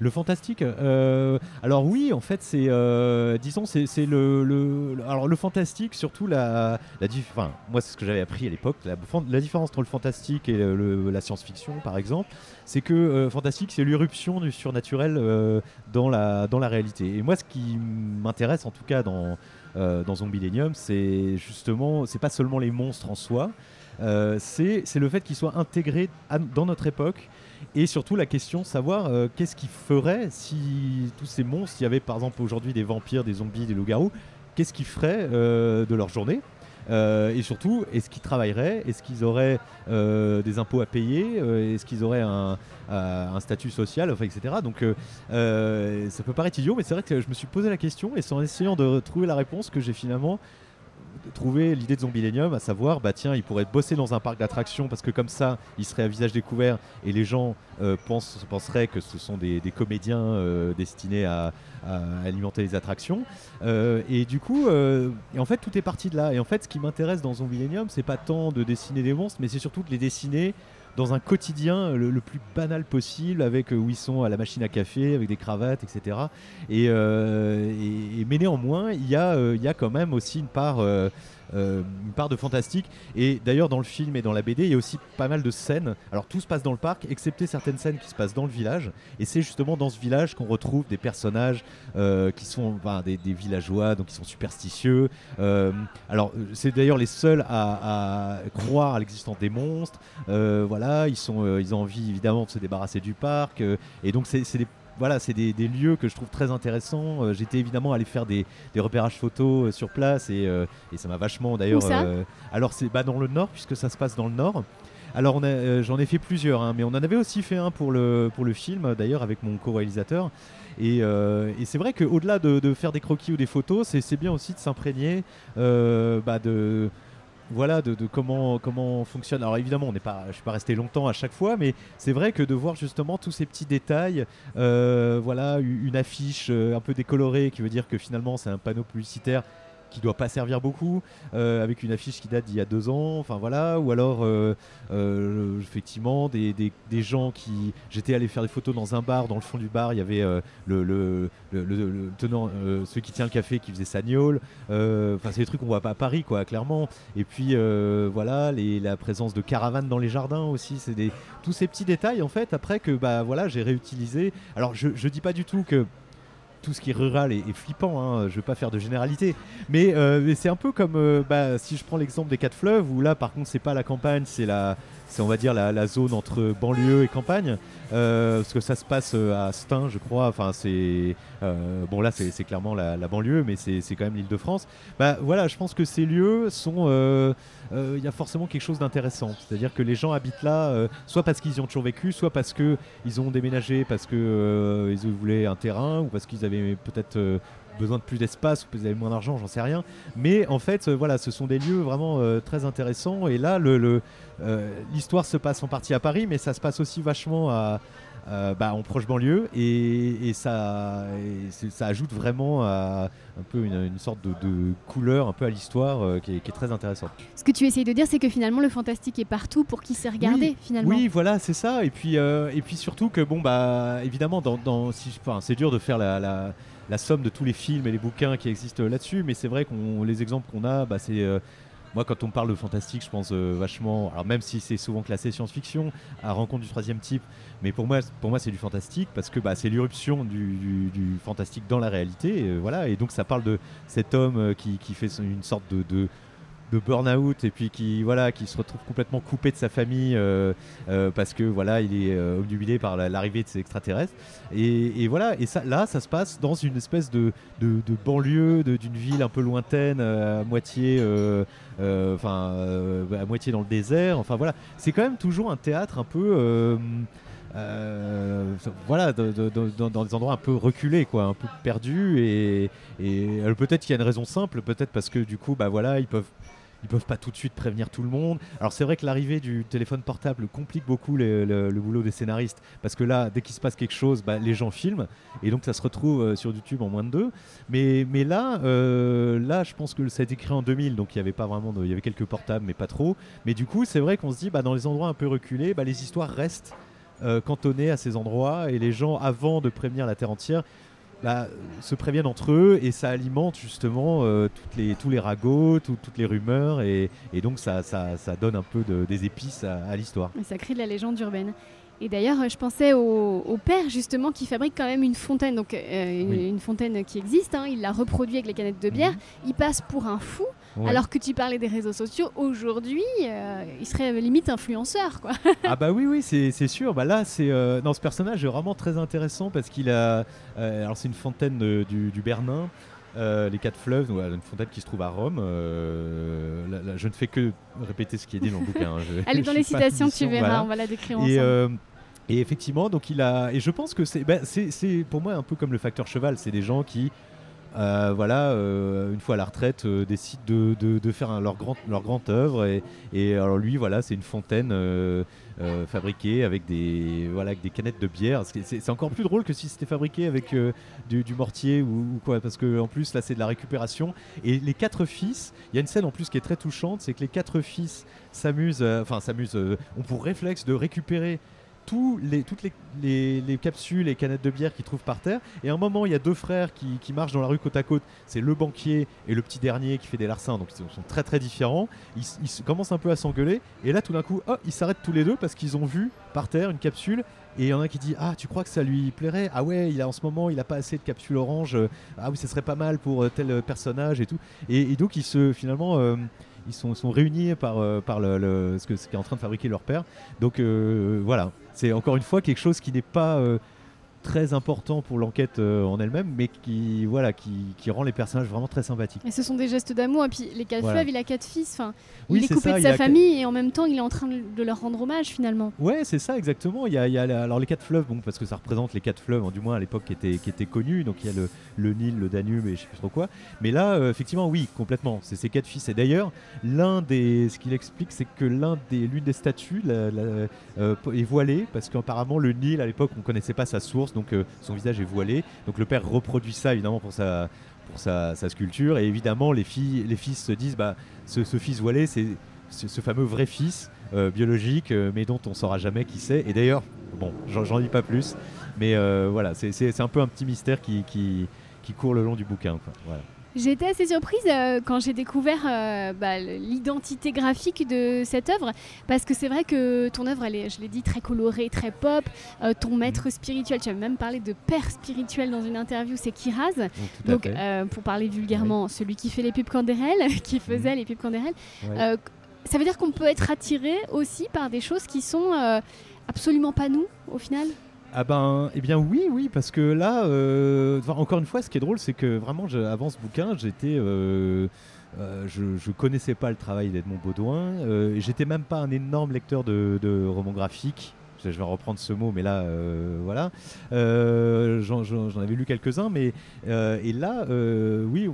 Le fantastique, euh, alors oui, en fait, c'est, euh, disons, c'est le, alors le fantastique, surtout la, la enfin, moi c'est ce que j'avais appris à l'époque, la, différence entre le fantastique et la science-fiction, par exemple, c'est que euh, fantastique, c'est l'irruption du surnaturel euh, dans la dans la réalité. Et moi, ce qui m'intéresse, en tout cas dans dans Zombilenium, c'est justement, c'est pas seulement les monstres en soi, c'est c'est le fait qu'ils soient intégrés dans notre époque et surtout la question de savoir euh, qu'est-ce qu'ils feraient si tous ces monstres, s'il y avait par exemple aujourd'hui des vampires, des zombies, des loups-garous, qu'est-ce qu'ils feraient euh, de leur journée? Euh, et surtout, est-ce qu'ils travailleraient? Est-ce qu'ils auraient des impôts à payer? Est-ce qu'ils auraient un, statut social? Enfin, Etc. Donc ça peut paraître idiot, mais c'est vrai que je me suis posé la question et c'est en essayant de trouver la réponse que j'ai finalement trouvé l'idée de Zombilenium, à savoir, bah tiens, il pourrait bosser dans un parc d'attractions parce que comme ça, il serait à visage découvert et les gens euh, penseraient que ce sont des, comédiens euh, destinés à, alimenter les attractions. Euh, et du coup, en fait, tout est parti de là. Et en fait, ce qui m'intéresse dans Zombilenium, c'est pas tant de dessiner des monstres, mais c'est surtout de les dessiner dans un quotidien le, le plus banal possible, avec euh, où ils sont à la machine à café, avec des cravates, etc. Et, euh, mais néanmoins, il y, a, euh, quand même aussi une part, euh, euh, une part de fantastique. Et d'ailleurs, dans le film et dans la BD, il y a aussi pas mal de scènes. Alors, tout se passe dans le parc, excepté certaines scènes qui se passent dans le village. Et c'est justement dans ce village qu'on retrouve des personnages euh, qui sont des, villageois, donc qui sont superstitieux. Euh, alors, euh, c'est d'ailleurs les seuls à, croire à l'existence des monstres. Euh, voilà, ils, euh, ils ont envie évidemment de se débarrasser du parc. euh, et donc, c'est des voilà, c'est des, des lieux que je trouve très intéressants. Euh, J'étais évidemment allé faire des, des repérages photos euh, sur place et, euh, et ça m'a vachement d'ailleurs. Alors c'est bah, dans le nord puisque ça se passe dans le nord. Alors j'en ai fait plusieurs, hein, mais on en avait aussi fait un pour le, pour le film d'ailleurs avec mon co-réalisateur. Et, euh, et c'est vrai qu'au-delà de, de faire des croquis ou des photos, c'est c'est bien aussi de s'imprégner euh, bah, de voilà de, comment comment fonctionne. Alors évidemment, on n'est pas, je suis pas resté longtemps à chaque fois, mais c'est vrai que de voir justement tous ces petits détails, euh, voilà une affiche euh, un peu décolorée qui veut dire que finalement c'est un panneau publicitaire qui doit pas servir beaucoup, avec une affiche qui date d'il y a deux ans, enfin voilà, ou alors effectivement des, des, gens qui. J'étais allé faire des photos dans un bar, dans le fond du bar, il y avait le, le, le, tenant, celui qui tient le café qui faisait Sagnol, enfin c'est des trucs qu'on voit pas à Paris, quoi, clairement. Et puis voilà, la présence de caravanes dans les jardins aussi, c'est des tous ces petits détails en fait après que bah voilà j'ai réutilisé. Alors je, je dis pas du tout que tout ce qui est rural est, flippant, hein, je veux pas faire de généralité, mais, euh, c'est un peu comme euh, bah, si je prends l'exemple des quatre fleuves, où là par contre c'est pas la campagne, c'est la, c'est on va dire la, zone entre banlieue et campagne, euh, parce que ça se passe à Stein, je crois. Enfin, c'est bon là, c'est clairement la, banlieue, mais c'est quand même l'Île-de-France. Bah voilà, je pense que ces lieux sont, il y a forcément quelque chose d'intéressant. C'est-à-dire que les gens habitent là, soit parce qu'ils y ont toujours vécu, soit parce que ils ont déménagé, parce que ils voulaient un terrain, ou parce qu'ils avaient peut-être besoin de plus d'espace ou vous avez moins d'argent, j'en sais rien. Mais en fait, voilà, ce sont des lieux vraiment très intéressants. Et là, le, euh, l'histoire se passe en partie à Paris, mais ça se passe aussi vachement à, bah, en proche banlieue et, ça, ça ajoute vraiment un peu une, sorte de, couleur un peu à l'histoire euh, qui, est très intéressante. Ce que tu essayes de dire, c'est que finalement le fantastique est partout pour qui sait regarder oui, finalement. Oui, voilà, c'est ça. Et puis, euh, et puis surtout que bon bah évidemment, dans, si, c'est dur de faire la, la, somme de tous les films et les bouquins qui existent là-dessus, mais c'est vrai qu'on les exemples qu'on a, bah, c'est moi, quand on parle de fantastique, je pense euh, vachement, alors même si c'est souvent classé science-fiction, à Rencontre du troisième type, mais pour moi, pour moi c'est du fantastique parce que bah, c'est l'irruption du, fantastique dans la réalité, et, voilà, et donc ça parle de cet homme euh, qui, fait une sorte de burn-out et puis qui voilà qui se retrouve complètement coupé de sa famille euh, euh, parce que voilà il est euh, obnubilé par l'arrivée de ces extraterrestres. Et, voilà et ça là ça se passe dans une espèce de, de, banlieue d'une ville un peu lointaine à moitié enfin à moitié dans le désert. Enfin voilà. C'est quand même toujours un théâtre un peu voilà, dans des endroits un peu reculés, quoi, un peu perdus, et, et peut-être qu'il y a une raison simple, peut-être parce que du coup, bah voilà, ils peuvent ils peuvent pas tout de suite prévenir tout le monde. Alors c'est vrai que l'arrivée du téléphone portable complique beaucoup le, boulot des scénaristes parce que là, dès qu'il se passe quelque chose, bah, les gens filment et donc ça se retrouve euh, sur YouTube en moins de deux. Mais, là, euh, là, je pense que ça a été créé en 2000, donc il y avait pas vraiment, il y avait quelques portables, mais pas trop. Mais du coup, c'est vrai qu'on se dit, bah, dans les endroits un peu reculés, bah, les histoires restent euh, cantonnées à ces endroits et les gens, avant de prévenir la terre entière, bah, se préviennent entre eux et ça alimente justement euh, toutes les, tous les ragots, toutes les rumeurs et, et donc ça, ça, ça, donne un peu de, des épices à, à l'histoire. Ça crée de la légende urbaine. Et d'ailleurs, je pensais au, père justement qui fabrique quand même une fontaine, donc euh, une, fontaine qui existe. Hein. il l'a reproduit avec les canettes de bière. Mhm. Il passe pour un fou, alors que tu parlais des réseaux sociaux. Aujourd'hui, euh, il serait limite influenceur, quoi. ah bah oui, oui, c'est sûr. Bah là, c'est euh, dans ce personnage est vraiment très intéressant parce qu'il a, alors c'est une fontaine du, du, Bernin. les quatre fleuves, une fontaine qui se trouve à Rome. je ne fais que répéter ce qui est dit dans le bouquin. Hein. Elle est dans les citations, tu verras, on va la décrire ensemble. Et effectivement, donc il a. Et je pense que c'est, ben, c'est, pour moi un peu comme le facteur cheval. C'est des gens qui, euh, voilà, euh, une fois à la retraite, euh, décident de, de, faire leur, grand, leur grande œuvre. Et, alors lui, voilà, c'est une fontaine fabriquée avec des, voilà, des canettes de bière. C'est, encore plus drôle que si c'était fabriqué avec du, mortier ou, quoi, parce que en plus là, c'est de la récupération. Et les quatre fils, il y a une scène en plus qui est très touchante, c'est que les quatre fils s'amusent, enfin s'amusent, ont pour réflexe de récupérer les, toutes les, capsules et canettes de bière qu'ils trouvent par terre. Et à un moment, il y a deux frères qui, marchent dans la rue côte à côte. C'est le banquier et le petit dernier qui fait des larcins. Donc ils sont très très différents. Ils, commencent un peu à s'engueuler. Et là, tout d'un coup, ils s'arrêtent tous les deux parce qu'ils ont vu par terre une capsule. Et il y en a qui dit Ah, tu crois que ça lui plairait? Ah ouais, il a, en ce moment, il a pas assez de capsules orange. Ah oui, ça serait pas mal pour euh, tel personnage et tout. Et, donc, ils se finalement. Euh, ils sont, réunis par, euh, ce, que, ce qu'est en train de fabriquer leur père. Donc voilà, c'est encore une fois quelque chose qui n'est pas euh, très important pour l'enquête euh, en elle-même, mais qui, voilà, qui, qui, rend les personnages vraiment très sympathiques. Et ce sont des gestes d'amour. Et puis les quatre fleuves, il a quatre fils. Enfin, il est coupé de sa famille et en même temps, il est en train de leur rendre hommage finalement. Ouais, c'est ça exactement. Il y a, il y a alors les quatre fleuves, bon, parce que ça représente les quatre fleuves, du moins à l'époque qui étaient, qui étaient connus. Donc il y a le, le, Nil, le Danube et je sais plus trop quoi. Mais là, euh, effectivement, oui, complètement. C'est ces quatre fils. Et d'ailleurs, l'un des, ce qu'il explique, c'est que l'un des, l'une des statues euh, est voilée parce qu'apparemment le Nil à l'époque, on connaissait pas sa source, donc son visage est voilé. Donc le père reproduit ça évidemment pour sa sculpture. Et évidemment, les, filles, les fils se disent bah, ce, fils voilé, c'est ce, fameux vrai fils euh, biologique, euh, mais dont on saura jamais qui c'est. Et d'ailleurs, bon, j'en dis pas plus, mais euh, voilà, c'est- un peu un petit mystère qui, court le long du bouquin. J'ai été assez surprise euh, quand j'ai découvert euh, bah, l'identité graphique de cette œuvre, parce que c'est vrai que ton œuvre, elle est, je l'ai dit, très colorée, très pop. Euh, ton maître spirituel, tu as même parlé de père spirituel dans une interview, c'est Kiraz. Donc, tout pour parler vulgairement, celui qui fait les pubs qui faisait les pubs. Euh, ça veut dire qu'on peut être attiré aussi par des choses qui sont absolument pas nous, au final? Ah ben, eh bien oui, oui, parce que là, euh, encore une fois, ce qui est drôle, c'est que vraiment, avant ce bouquin, j'étais, euh, euh, je, je connaissais pas le travail d'Edmond Baudouin, j'étais même pas un énorme lecteur de, romans graphiques. Je je vais reprendre ce mot, mais là, voilà. J'en avais lu quelques-uns, mais et là, oui,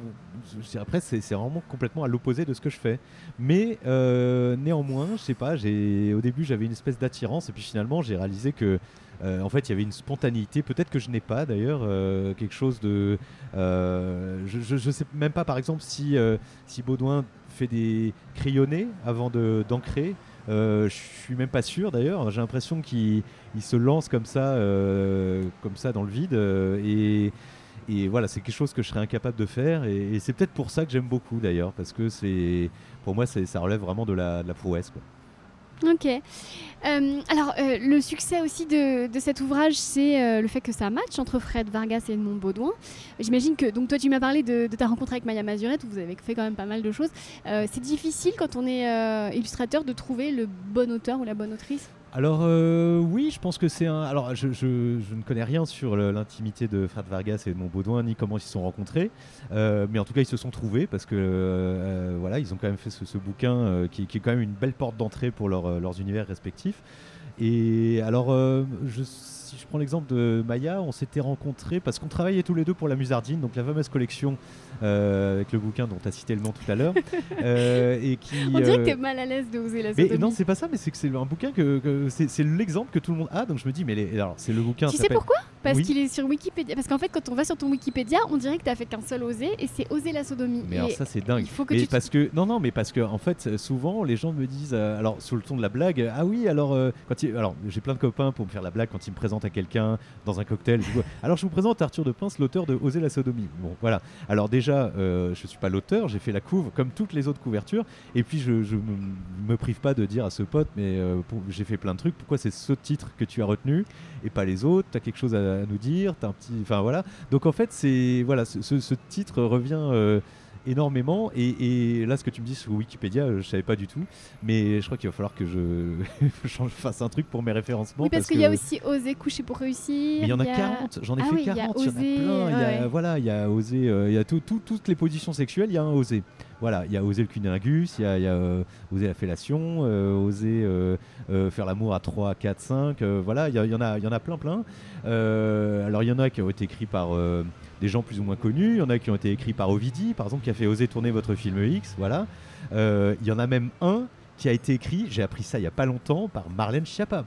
après, c'est vraiment complètement à l'opposé de ce que je fais. Mais néanmoins, je sais pas, au début j'avais une espèce d'attirance, et puis finalement j'ai réalisé que euh, en fait, il y avait une spontanéité, peut-être que je n'ai pas d'ailleurs, euh, quelque chose de. euh, je, ne sais même pas, par exemple, si, Baudouin fait des crayonnés avant d'ancrer. Je suis même pas sûr d'ailleurs. J'ai l'impression qu'il il se lance comme ça, dans le vide. et, voilà, c'est quelque chose que je serais incapable de faire. Et, c'est peut-être pour ça que j'aime beaucoup d'ailleurs, parce que c'est, pour moi, ça relève vraiment de la, prouesse. Ok. Euh, alors, euh, le succès aussi de, cet ouvrage, c'est euh, le fait que ça match entre Fred Vargas et Edmond Baudouin. J'imagine que, donc toi, tu m'as parlé de, ta rencontre avec Maya Mazurette, où vous avez fait quand même pas mal de choses. C'est difficile quand on est illustrateur de trouver le bon auteur ou la bonne autrice? Alors euh, oui, je pense que c'est un. Alors je, je- je ne connais rien sur l'intimité de Fred Vargas et de mon Baudouin ni comment ils se sont rencontrés, Euh, mais en tout cas ils se sont trouvés parce que euh, voilà ils ont quand même fait ce, bouquin qui, est quand même une belle porte d'entrée pour leur, leurs univers respectifs. Et alors je, si je prends l'exemple de Maya, on s'était rencontrés parce qu'on travaillait tous les deux pour la Musardine, donc la fameuse collection euh, avec le bouquin dont tu as cité le nom tout à l'heure, euh, et qui. On dirait que euh, t'es mal à l'aise de oser la mais sodomie. non, c'est pas ça, mais c'est que c'est un bouquin que, que- c'est l'exemple que tout le monde a. Donc je me dis, mais les- alors c'est le bouquin. Tu sais pourquoi? Parce Oui. qu'il est sur Wikipédia. Parce qu'en fait, quand on va sur ton Wikipédia, on dirait que t'as fait qu'un seul oser, et c'est oser la sodomie. Mais Et alors ça c'est dingue. il faut que Mais tu parce que non non mais parce que en fait souvent les gens me disent alors sous le ton de la blague ah oui alors quand il- alors j'ai plein de copains pour me faire la blague quand ils me présentent à quelqu'un dans un cocktail. Alors je vous présente Arthur de Pince l'auteur de Oser la sodomie. Bon voilà. Alors déjà euh, je suis pas l'auteur j'ai fait la couve comme toutes les autres couvertures. Et puis je, je me, prive pas de dire à ce pote mais euh, j'ai fait plein de trucs. Pourquoi c'est ce titre que tu as retenu et pas les autres? T'as quelque chose à, nous dire? T'as un petit enfin voilà. Donc en fait c'est voilà ce titre revient euh, énormément et, et là ce que tu me dis sur Wikipédia euh, je savais pas du tout mais je crois qu'il va falloir que je, je fasse un truc pour mes référencements Oui, parce, parce qu'il y a aussi oser coucher pour réussir. il y en a il 40, j'en ai Ah fait oui, il y a 40, il y, en a plein. Il y a, ouais. voilà, il y a osé, euh, il y a tout- tout- toutes les positions sexuelles, il y a un osé. Voilà, il y a osé le cunnilingus, il y a, y a, euh, osé la fellation, euh, euh, euh, faire l'amour à 3, 4, 5. euh, voilà, il y, y en a, y en a plein, plein. Euh, alors il y en a qui ont été écrits par euh, des gens plus ou moins connus, il y en a qui ont été écrits par Ovidi, par exemple, qui a fait oser tourner votre film X. Voilà, Euh, il y en a même un qui a été écrit, j'ai appris ça il y a pas longtemps, par Marlène Schiappa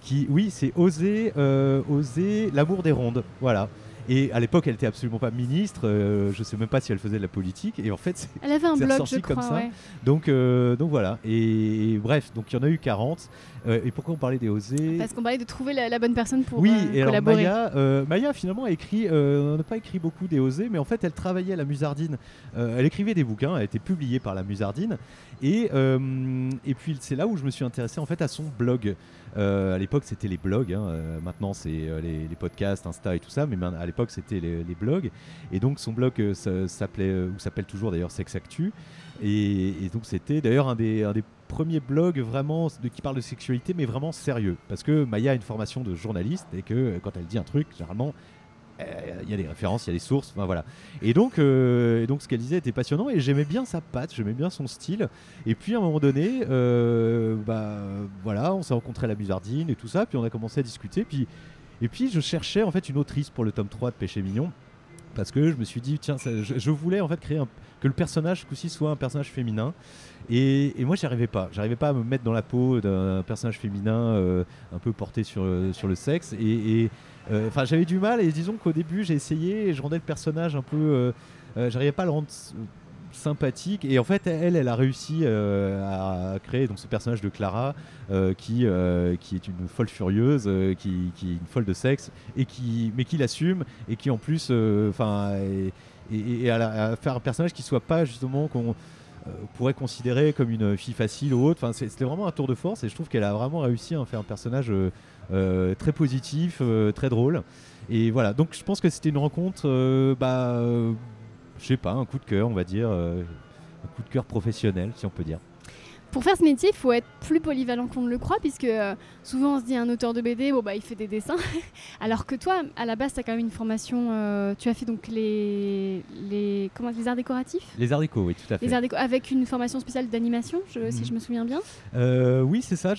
qui, oui, c'est oser, euh, oser l'amour des rondes. Voilà. Et à l'époque, elle était absolument pas ministre. euh, je sais même pas si elle faisait de la politique. Et en fait, c'est- Elle avait un blog, je comme crois. ça. ouais. donc, euh, donc voilà. Et, et bref, donc il y en a eu 40. Euh, et pourquoi on parlait des osés? Parce qu'on parlait de trouver la, la bonne personne pour oui, euh, et alors collaborer. Maya, euh, Maya finalement a écrit, on n'a pas écrit beaucoup des osés, mais en fait elle travaillait à la Musardine. Elle écrivait des bouquins, elle a été publiée par la Musardine. Et, et puis c'est là où je me suis intéressé en fait à son blog. Euh, à l'époque c'était les blogs, hein, euh, maintenant c'est euh, les, podcasts, Insta et tout ça, mais à l'époque c'était les, blogs. Et donc son blog euh, s'appelait, ou s'appelle toujours d'ailleurs Sex Actu. Et, donc c'était d'ailleurs un des, un des premiers blogs vraiment qui parle de sexualité, mais vraiment sérieux. Parce que Maya a une formation de journaliste et que quand elle dit un truc, généralement, il y a des références, il y a des sources, enfin, voilà. Et donc, euh, et donc ce qu'elle disait était passionnant et j'aimais bien sa patte, j'aimais bien son style. Et puis à un moment donné, euh, bah voilà, on s'est rencontrés à la Musardine et tout ça, puis on a commencé à discuter. Puis, et puis je cherchais en fait une autrice pour le tome 3 de Péché Mignon. Parce que je me suis dit, tiens, je voulais en fait créer un- que le personnage, ce coup-ci, soit un personnage féminin. Et, et moi, j'y arrivais pas. J'arrivais pas à me mettre dans la peau d'un personnage féminin euh, un peu porté sur, euh, sur le sexe. Et, euh, enfin, j'avais du mal. Et disons qu'au début, j'ai essayé et je rendais le personnage un peu. j'arrivais pas à le rendre sympathique et en fait elle elle a réussi à créer donc ce personnage de Clara qui qui est une folle furieuse qui, qui, est une folle de sexe et qui mais qui l'assume et qui en plus enfin et, à, faire un personnage qui soit pas justement qu'on pourrait considérer comme une fille facile ou autre. Enfin, c'était vraiment un tour de force et je trouve qu'elle a vraiment réussi à faire un personnage euh, euh, très positif, très drôle. Et voilà, donc je pense que c'était une rencontre, bah, je sais pas, un coup de cœur, on va dire, un coup de cœur professionnel, si on peut dire. Pour faire ce métier, il faut être plus polyvalent qu'on ne le croit, puisque euh, souvent on se dit un auteur de BD, bon, bah, il fait des dessins. Alors que toi, à la base, tu as quand même une formation. Euh, tu as fait donc les, les, comment, les arts décoratifs? Les arts déco, oui, tout à fait. Les arts déco, avec une formation spéciale d'animation, si mhm. je me souviens bien euh, Oui, c'est ça.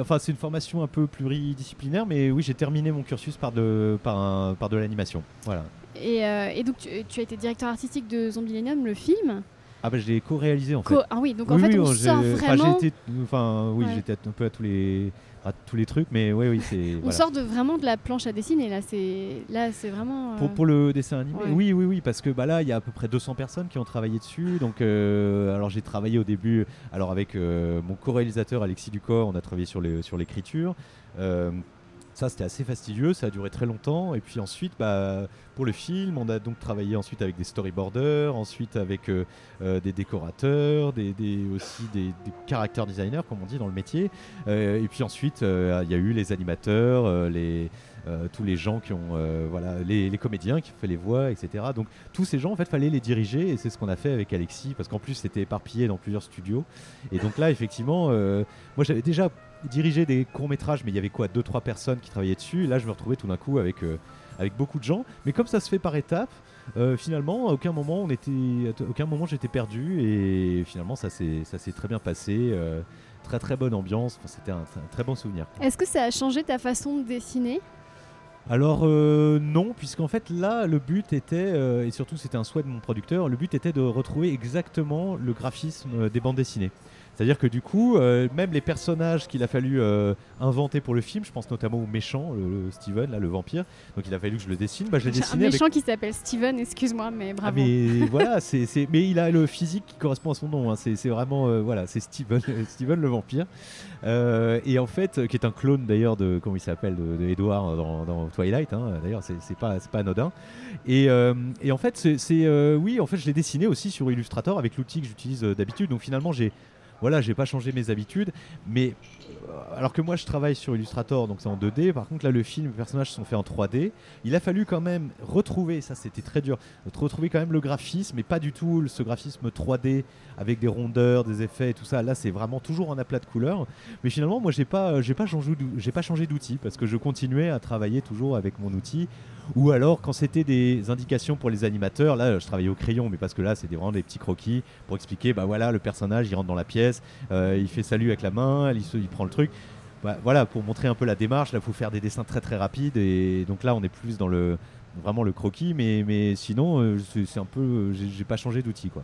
Enfin, c'est une formation un peu pluridisciplinaire, mais oui, j'ai terminé mon cursus par de, par par de l'animation. Voilà. Et, et donc, tu, tu, as été directeur artistique de Zombie le film. Ah bah je l'ai co-réalisé en fait. ah oui, donc en fait on sort vraiment... Enfin, oui, j'étais un peu à tous les à tous les trucs, mais oui, oui, c'est. On sort de vraiment de la planche à dessiner là, c'est là, c'est vraiment. Pour, pour, le dessin animé, oui, oui, oui, parce que bah là, il y a à peu près 200 personnes qui ont travaillé dessus. Donc, euh, alors j'ai travaillé au début, alors avec euh, mon co-réalisateur Alexis Ducor, on a travaillé sur les sur l'écriture. Ça, c'était assez fastidieux, ça a duré très longtemps. Et puis ensuite, bah, pour le film, on a donc travaillé ensuite avec des storyboarders, ensuite avec euh, euh, des décorateurs, aussi des, des designers, comme on dit dans le métier. Euh, et puis ensuite, il y a eu les animateurs, tous les gens qui ont, voilà, les, comédiens qui ont fait les voix, etc. Donc tous ces gens, en fait, fallait les diriger. Et c'est ce qu'on a fait avec Alexis, parce qu'en plus, c'était éparpillé dans plusieurs studios. Et donc là, effectivement, moi, j'avais déjà diriger des courts métrages, mais il y avait quoi, deux trois personnes qui travaillaient dessus. Et là, je me retrouvais tout d'un coup avec euh, avec beaucoup de gens. Mais comme ça se fait par étapes, euh, finalement, à aucun moment on était, aucun moment j'étais perdu. Et finalement, ça s'est ça s'est très bien passé. Euh, très très bonne ambiance. c'était un, très bon souvenir. Est-ce que ça a changé ta façon de dessiner? Alors non, puisqu'en fait là le but était, et surtout c'était un souhait de mon producteur, le but était de retrouver exactement le graphisme des bandes dessinées. C'est-à-dire que du coup, euh, même les personnages qu'il a fallu euh, inventer pour le film, je pense notamment au méchant, le, Steven, là, le vampire, donc il a fallu que je le dessine. Bah, je l'ai dessiné. Un méchant qui s'appelle Steven, excuse-moi, mais ah, bravo. mais voilà, c'est, mais il a le physique qui correspond à son nom. Hein. C'est, vraiment, euh, voilà, c'est Steven, Steven le vampire. et en fait, qui est un clone d'ailleurs de, comment il s'appelle, de, Edward dans, Twilight. Hein. D'ailleurs, c'est, pas, pas anodin. Et, et en fait, c'est, oui, en fait, je l'ai dessiné aussi sur Illustrator avec l'outil que j'utilise d'habitude. Donc finalement, j'ai voilà, j'ai pas changé mes habitudes, mais euh, alors que moi je travaille sur Illustrator, donc c'est en 2D, par contre là le film, les personnages sont faits en 3D, il a fallu quand même retrouver, ça c'était très dur, retrouver quand même le graphisme, mais pas du tout ce graphisme 3D avec des rondeurs, des effets et tout ça, là c'est vraiment toujours en aplat de couleurs, mais finalement moi j'ai pas, changé, j'ai pas changé d'outil, parce que je continuais à travailler toujours avec mon outil, ou alors quand c'était des indications pour les animateurs, là je travaillais au crayon, mais parce que là c'était vraiment des petits croquis pour expliquer, bah voilà le personnage il rentre dans la pièce, euh, il fait salut avec la main, il, il prend le truc. Bah, voilà, pour montrer un peu la démarche, là, il faut faire des dessins très très rapides. Et donc là, on est plus dans le vraiment le croquis, mais, mais sinon, euh, c'est un peu, j'ai pas changé d'outil, quoi.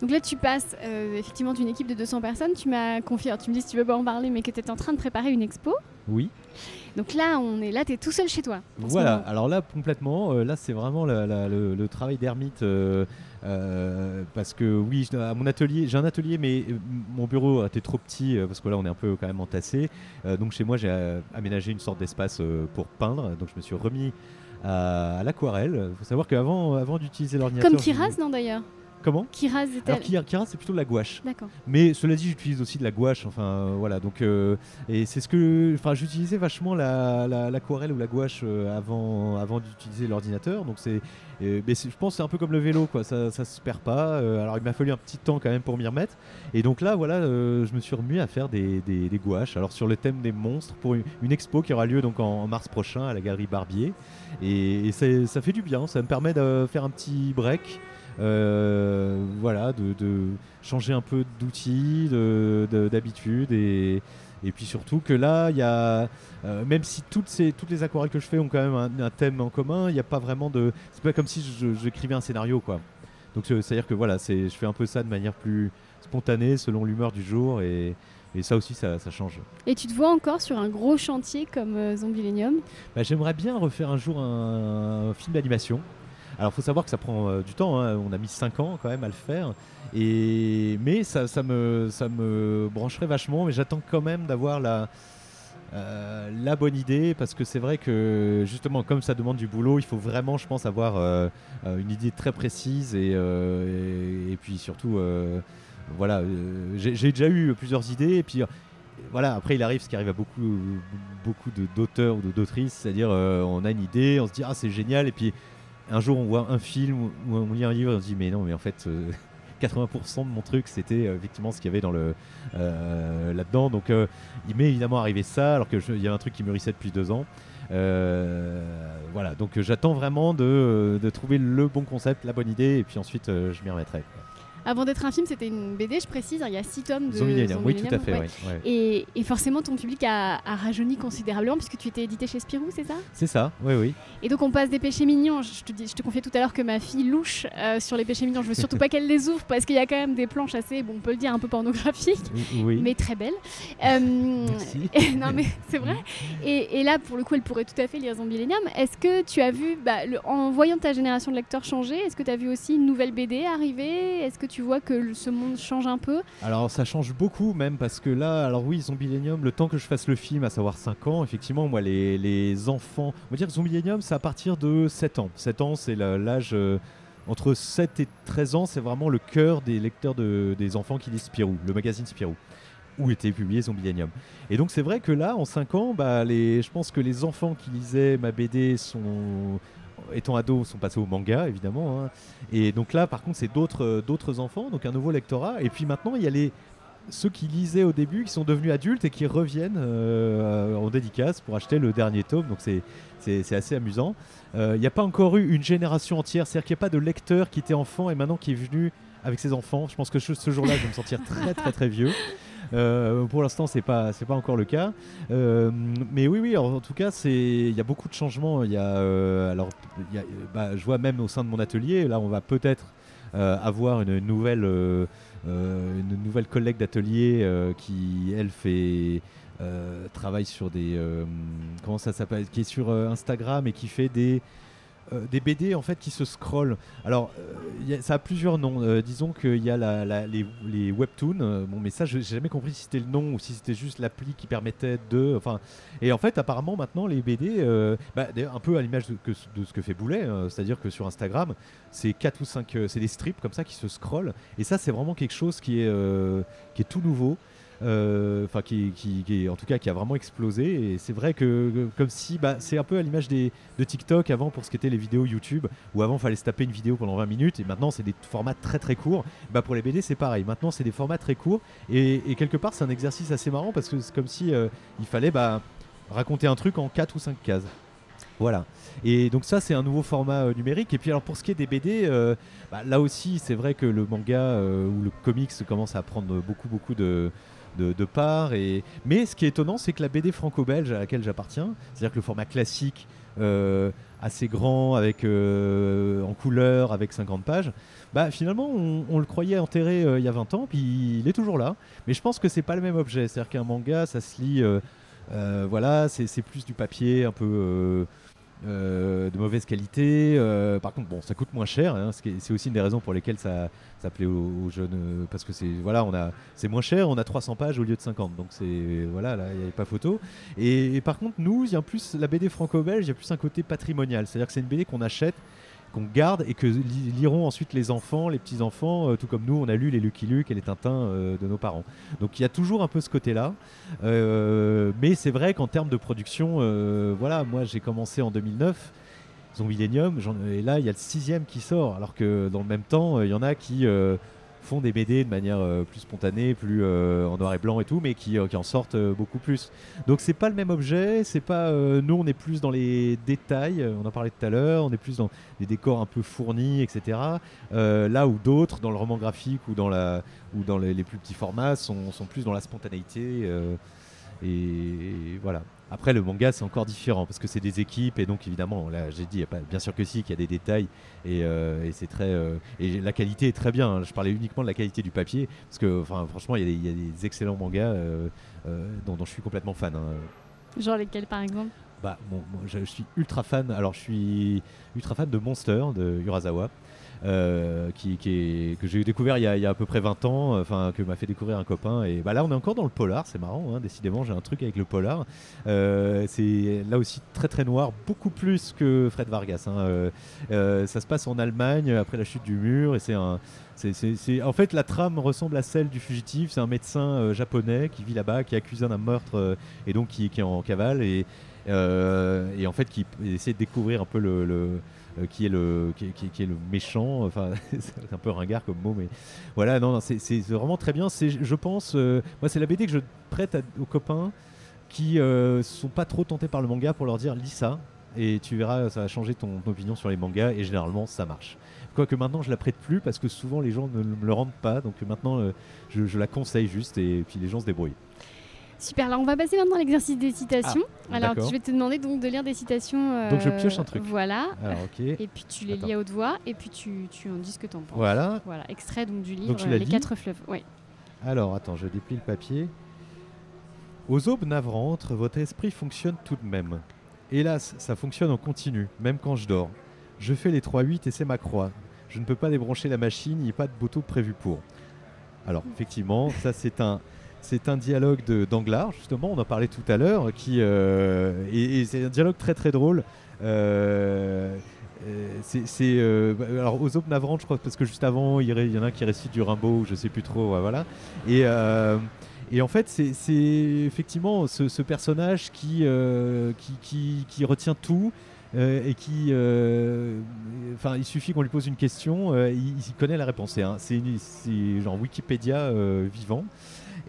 Donc là, tu passes euh, effectivement d'une équipe de 200 personnes. Tu m'as confié, tu me dis si tu veux pas en parler, mais que tu étais en train de préparer une expo. Oui. Donc là, on est là, tu es tout seul chez toi. Voilà, alors là, complètement, euh, là, c'est vraiment le, travail d'ermite. Euh, parce que oui, à mon atelier, j'ai un atelier, mais mon bureau était trop petit parce que là, on est un peu quand même entassé. donc chez moi, j'ai aménagé une sorte d'espace pour peindre. Donc je me suis remis à, l'aquarelle. Il faut savoir qu'avant avant d'utiliser l'ordinateur. Comme Kiraz, non d'ailleurs? Comment Kiraz Alors c'est plutôt de la gouache. D'accord. Mais cela dit, j'utilise aussi de la gouache. Enfin euh, voilà, donc euh, et c'est ce que, enfin j'utilisais vachement l'aquarelle ou la gouache euh, avant avant d'utiliser l'ordinateur. Donc c'est, mais je pense c'est un peu comme le vélo quoi, ça ça se perd pas. alors il m'a fallu un petit temps quand même pour m'y remettre. Et donc là voilà, je me suis remis à faire des, des, gouaches. Alors sur le thème des monstres pour une, expo qui aura lieu donc en, mars prochain à la galerie Barbier. Et, et ça fait du bien, ça me permet de faire un petit break. Euh, voilà, de, changer un peu d'outils, d'habitude et, et puis surtout que là, il y a, euh, même si toutes, ces, toutes les aquarelles que je fais ont quand même un, thème en commun, il n'y a pas vraiment de. C'est pas comme si j'écrivais un scénario, quoi. Donc c'est-à-dire que voilà, je fais un peu ça de manière plus spontanée, selon l'humeur du jour, et, et ça aussi, ça, ça, change. Et tu te vois encore sur un gros chantier comme euh, Zombie bah, J'aimerais bien refaire un jour un film d'animation. Alors, faut savoir que ça prend du temps. hein. On a mis 5 ans quand même à le faire. Et mais ça, ça me ça me brancherait vachement. Mais j'attends quand même d'avoir la euh, la bonne idée parce que c'est vrai que justement comme ça demande du boulot il faut vraiment je pense avoir euh, euh, une idée très précise et, puis surtout voilà j'ai déjà eu plusieurs idées et puis voilà après il arrive ce qui arrive à beaucoup beaucoup d'auteurs ou d'autrices c'est à dire on a une idée on se dit ah c'est génial et puis un jour on voit un film ou on lit un livre et on se dit mais non mais en fait 80% de mon truc, c'était euh, effectivement ce qu'il y avait dans le euh, là-dedans. Donc, euh, il m'est évidemment arrivé ça, alors qu'il y a un truc qui mûrissait depuis deux ans. voilà, donc j'attends vraiment de, trouver le bon concept, la bonne idée, et puis ensuite je m'y remettrai. Avant d'être un film, c'était une BD, je précise. Hein, il y a six tomes de Zombie Oui, tout à fait. Et, forcément, ton public a, rajeuni considérablement puisque tu étais édité chez Spirou, c'est ça? C'est ça, oui, oui. Et donc, on passe des péchés mignons. Je te, dis, je te confiais tout à l'heure que ma fille louche euh, sur les péchés mignons. Je veux surtout pas qu'elle les ouvre parce qu'il y a quand même des planches assez, bon, on peut le dire, un peu pornographiques, mais très belles. Euh, non, mais c'est vrai. Et, là, pour le coup, elle pourrait tout à fait lire Zombie Est-ce que tu as vu, bah, en voyant ta génération de lecteurs changer, est-ce que tu as vu aussi une nouvelle BD arriver? Est-ce que tu vois que ce monde change un peu Alors ça change beaucoup même parce que là, alors oui, Zombilenium, le temps que je fasse le film, à savoir 5 ans, effectivement, moi les, les enfants, on va dire que Zombilenium, c'est à partir de 7 ans. 7 ans, c'est l'âge... Euh, entre 7 et 13 ans, c'est vraiment le cœur des lecteurs de, des enfants qui lisent Spirou, le magazine Spirou où était publié Zombilenium. Et donc c'est vrai que là, en 5 ans, bah, les, je pense que les enfants qui lisaient ma BD sont étant ados, sont passés au manga, évidemment. Hein. Et donc là, par contre, c'est d'autres, euh, d'autres enfants, donc un nouveau lectorat. Et puis maintenant, il y a les, ceux qui lisaient au début, qui sont devenus adultes et qui reviennent euh, en dédicace pour acheter le dernier tome. Donc c'est, c'est, assez amusant. Euh, il n'y a pas encore eu une génération entière, c'est-à-dire qu'il n'y a pas de lecteur qui était enfant et maintenant qui est venu avec ses enfants. Je pense que ce jour-là, je vais me sentir très très très vieux. Euh, pour l'instant, c'est pas pas encore le cas. Euh, mais oui, oui. En, tout cas, c'est il y a beaucoup de changements. Y a euh, alors, bah, je vois même au sein de mon atelier. Là, on va peut-être avoir une nouvelle une nouvelle collègue d'atelier qui elle fait travaille sur des comment ça s'appelle qui est sur Instagram et qui fait des euh, des BD en fait qui se scrollent. Alors, euh, ça a plusieurs noms. Euh, disons qu'il y a les, webtoons. bon, mais ça, je n'ai jamais compris si c'était le nom ou si c'était juste l'appli qui permettait de. Enfin, et en fait, apparemment, maintenant, les BD, bah, un peu à l'image de, ce que fait Boulet, c'est-à-dire que sur Instagram, c'est 4 ou 5 c'est des strips comme ça qui se scrollent. Et ça, c'est vraiment quelque chose qui est tout nouveau. Euh, enfin qui, qui, en tout cas qui a vraiment explosé. Et c'est vrai que, comme si bah, c'est un peu à l'image des de TikTok avant pour ce qu'étaient les vidéos YouTube où avant fallait se taper une vidéo pendant 20 minutes et maintenant c'est des formats très très courts. Bah pour les BD c'est pareil. Maintenant c'est des formats très courts. Et, quelque part c'est un exercice assez marrant parce que c'est comme si euh, il fallait bah, raconter un truc en 4 ou 5 cases. Voilà. Et donc ça, c'est un nouveau format euh, numérique. Et puis alors pour ce qui est des BD, bah, là aussi, c'est vrai que le manga ou le comics commence à prendre beaucoup, beaucoup de, de, part. Et... Mais ce qui est étonnant, c'est que la BD franco-belge à laquelle j'appartiens, c'est-à-dire que le format classique, euh, assez grand, avec, euh, en couleur, avec 50 pages, bah, finalement, on, le croyait enterré euh, il y a 20 ans, puis il est toujours là. Mais je pense que c'est pas le même objet. C'est-à-dire qu'un manga, ça se lit, voilà, c'est plus du papier un peu euh, de mauvaise qualité. Euh, par contre, bon, ça coûte moins cher. Hein, c'est aussi une des raisons pour lesquelles ça, ça plaît aux, jeunes, euh, parce que c'est voilà, moins cher. On a 300 pages au lieu de 50, donc c'est voilà, là, il n'y a pas photo. Et, par contre, nous, il y a plus la BD franco-belge, il y a plus un côté patrimonial, c'est-à-dire que c'est une BD qu'on achète qu'on garde et que liront ensuite les enfants, les petits-enfants, euh, tout comme nous, on a lu les Lucky Luke et les Tintins euh, de nos parents. Donc il y a toujours un peu ce côté-là. Euh, mais c'est vrai qu'en termes de production, voilà, moi j'ai commencé en 2009. Zombie et là il y a le sixième qui sort, alors que dans le même temps, il y en a qui font des BD de manière euh, plus spontanée, plus euh, en noir et blanc et tout, mais qui, euh, en sortent beaucoup plus. Donc c'est pas le même objet, c'est pas nous on est plus dans les détails, on en parlait tout à l'heure, on est plus dans des décors un peu fournis, etc. là où d'autres dans le roman graphique ou dans la ou dans les, plus petits formats sont, plus dans la spontanéité et voilà. Après, le manga, c'est encore différent parce que c'est des équipes et donc évidemment, là, j'ai dit, pas, bien sûr que si, qu'il y a des détails et, euh, c'est très euh, et la qualité est très bien. Hein. Je parlais uniquement de la qualité du papier parce que, enfin, franchement, il y, a des excellents mangas euh, dont, je suis complètement fan. Hein. Genre lesquels, par exemple? Bah, bon, moi, je, je suis ultra fan. Alors, je suis ultra fan de Monster de Urasawa. Euh, qui, que j'ai découvert il y, a, à peu près 20 ans, euh, enfin que m'a fait découvrir un copain. Et bah là, on est encore dans le polar, c'est marrant, hein, décidément, j'ai un truc avec le polar. Euh, c'est là aussi très très noir, beaucoup plus que Fred Vargas. hein. Ça se passe en Allemagne après la chute du mur, et c'est En fait, la trame ressemble à celle du fugitif. C'est un médecin japonais qui vit là-bas, qui est accusé d'un meurtre et donc qui, est en cavale et, en fait qui essaie de découvrir un peu le, qui est le qui, est- le méchant. Enfin, c'est un peu ringard comme mot, mais voilà. Non, non, c'est vraiment très bien. C'est, je pense, euh, moi, c'est la BD que je prête aux copains qui euh, sont pas trop tentés par le manga pour leur dire lis ça. Et tu verras, ça va changer ton opinion sur les mangas et généralement ça marche. Quoique maintenant je la prête plus parce que souvent les gens ne me le rendent pas, donc maintenant euh, je la conseille juste et puis les gens se débrouillent. Super, alors on va passer maintenant à l'exercice des citations. alors Ah, d'accord. je vais te demander donc de lire des citations. euh, Donc, je pioche un truc. Voilà. Alors Et puis tu les Attends. lis à haute voix et puis tu, tu en dis ce que tu en penses. voilà. Voilà, extrait donc du livre l'as Les quatre fleuves. Ouais. Alors attends, je déplie le papier. Aux aubes navrantes, votre esprit fonctionne tout de même. Hélas, ça fonctionne en continu, même quand je dors. Je fais les 3-8 et c'est ma croix. Je ne peux pas débrancher la machine, il n'y a pas de bouton prévu pour. Alors, effectivement, ça c'est un, c'est un dialogue d'Anglard, justement, on en parlait tout à l'heure, qui euh, et, c'est un dialogue très très drôle. Euh, euh, c'est euh, alors aux je crois, parce que juste avant, il y, en a qui récite du Rimbaud, je sais plus trop, voilà. Et, euh, et en fait, c'est effectivement ce, personnage qui, retient tout. et qui, enfin, il suffit qu'on lui pose une question, il, connaît la réponse. C'est genre Wikipédia vivant.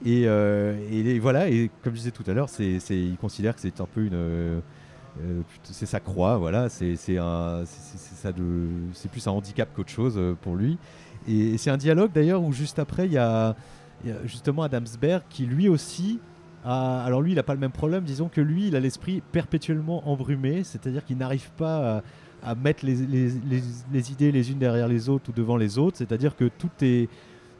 Et, euh, voilà. Et comme je disais tout à l'heure, il considère que c'est un peu une, euh, euh, c'est sa croix. Voilà. C'est, plus un handicap qu'autre chose pour lui. Et c'est un dialogue d'ailleurs où juste après il y a, justement Adamsberg qui lui aussi alors lui il n'a pas le même problème, disons que lui il a l'esprit perpétuellement embrumé, c'est-à-dire qu'il n'arrive pas à, mettre les, idées les unes derrière les autres ou devant les autres, c'est-à-dire que tout est,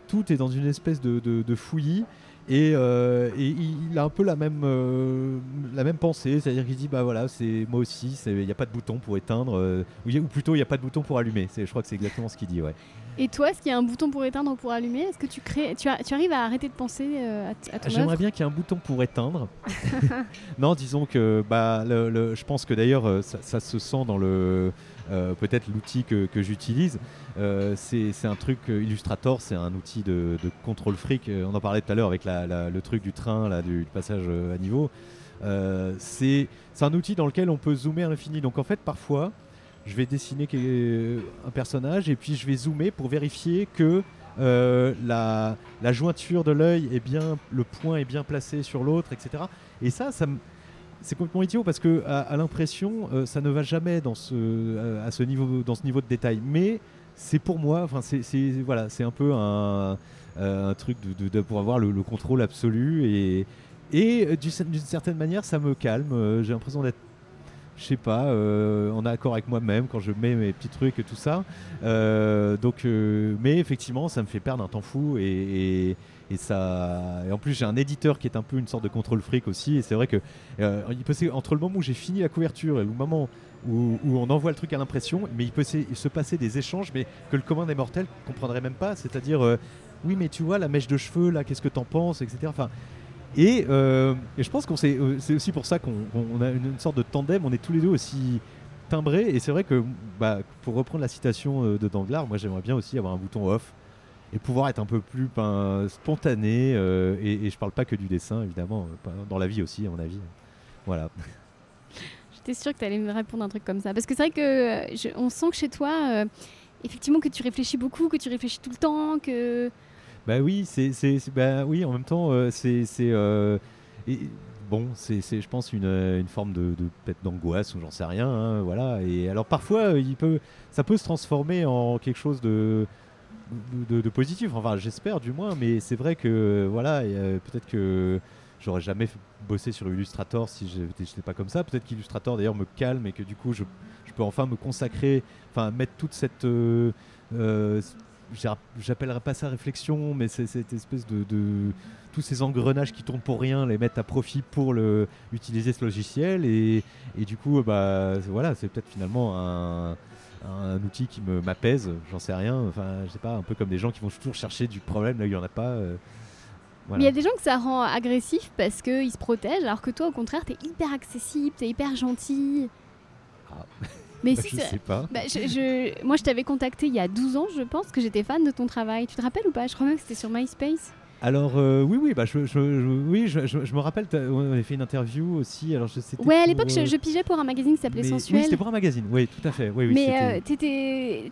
tout est dans une espèce de fouillis. Et, euh, et il a un peu la même, euh, la même pensée, c'est-à-dire qu'il dit bah voilà, c'est moi aussi, il n'y a pas de bouton pour éteindre, euh, ou, plutôt il n'y a pas de bouton pour allumer. Je crois que c'est exactement ce qu'il dit, ouais. Et toi, est-ce qu'il y a un bouton pour éteindre ou pour allumer? Est-ce que tu crées, tu, as- tu arrives à arrêter de penser à, à ton J'aimerais bien qu'il y ait un bouton pour éteindre. non, disons que bah, le- le- je pense que d'ailleurs ça, ça se sent dans le euh, peut-être l'outil que, j'utilise. Euh, c'est un truc euh, Illustrator, c'est un outil de, contrôle fric. On en parlait tout à l'heure avec le truc du train, là, du, passage à niveau. C'est un outil dans lequel on peut zoomer à l'infini. Donc en fait, parfois, je vais dessiner un personnage et puis je vais zoomer pour vérifier que la, la jointure de l'œil est bien, le point est bien placé sur l'autre, etc. Et ça, ça me- c'est complètement idiot parce que à, l'impression, euh, ça ne va jamais dans ce, euh, à ce niveau, dans ce niveau de détail. Mais c'est pour moi, enfin, c'est, voilà, c'est un peu un, euh, truc de, pour avoir le, le contrôle absolu et, d'une certaine manière, ça me calme. J'ai l'impression d'être je sais pas, en accord avec moi-même quand je mets mes petits trucs et tout ça. Donc, mais effectivement, ça me fait perdre un temps fou et, et ça. Et en plus, j'ai un éditeur qui est un peu une sorte de contrôle fric aussi. Et c'est vrai que euh, il peut entre le moment où j'ai fini la couverture et le moment où, on envoie le truc à l'impression, mais il peut se, se passer des échanges, mais que le commun des mortels comprendrait même pas. C'est-à-dire, euh, oui, mais tu vois la mèche de cheveux là, qu'est-ce que t'en penses, etc. Enfin, et, euh, et je pense qu'on c'est aussi pour ça qu'on a une, sorte de tandem. On est tous les deux aussi timbrés. Et c'est vrai que, bah, pour reprendre la citation de Danglars, moi j'aimerais bien aussi avoir un bouton off et pouvoir être un peu plus ben, spontané. euh, et, et je parle pas que du dessin, évidemment, euh, dans la vie aussi, à mon avis. Voilà. J'étais sûre que tu allais me répondre un truc comme ça. Parce que c'est vrai que euh, je- on sent que chez toi, euh, effectivement, que tu réfléchis beaucoup, que tu réfléchis tout le temps, que. Bah oui, c'est, c'est, c'est- bah oui, en même temps, euh, c'est, c'est, et- bon, c'est, c'est, je pense une, une forme de, de peut-être d'angoisse ou j'en sais rien, hein, voilà. Et alors parfois, il peut, ça peut se transformer en quelque chose de, de, positif. Enfin, j'espère du moins, mais c'est vrai que voilà, euh, peut-être que j'aurais jamais bossé sur Illustrator si j'étais, pas comme ça. Peut-être qu'Illustrator d'ailleurs me calme et que du coup, je, peux enfin me consacrer, enfin mettre toute cette euh, euh, j'appellerais pas ça réflexion, mais c'est cette espèce de, tous ces engrenages qui tournent pour rien, les mettre à profit pour utiliser ce logiciel. Et, du coup, bah, voilà, c'est peut-être finalement un, outil qui m'apaise, j'en sais rien. Enfin, je sais pas, un peu comme des gens qui vont toujours chercher du problème là où il n'y en a pas. Euh, mais il y a des gens que ça rend agressif parce qu'ils se protègent, alors que toi, au contraire, tu es hyper accessible, tu es hyper gentil. Ah. Mais bah, si je sais pas. Bah, je, moi, je t'avais contacté il y a 12 ans, je pense, que j'étais fan de ton travail. Tu te rappelles ou pas? Je crois même que c'était sur MySpace. Alors euh, oui, oui, bah, je, oui, je, me rappelle, on avait fait une interview aussi. Alors je. Ouais, à l'époque, je, pigeais pour un magazine qui s'appelait Sensuel. Oui, c'était pour un magazine. Oui, tout à fait. Oui, oui, Mais euh, t'étais,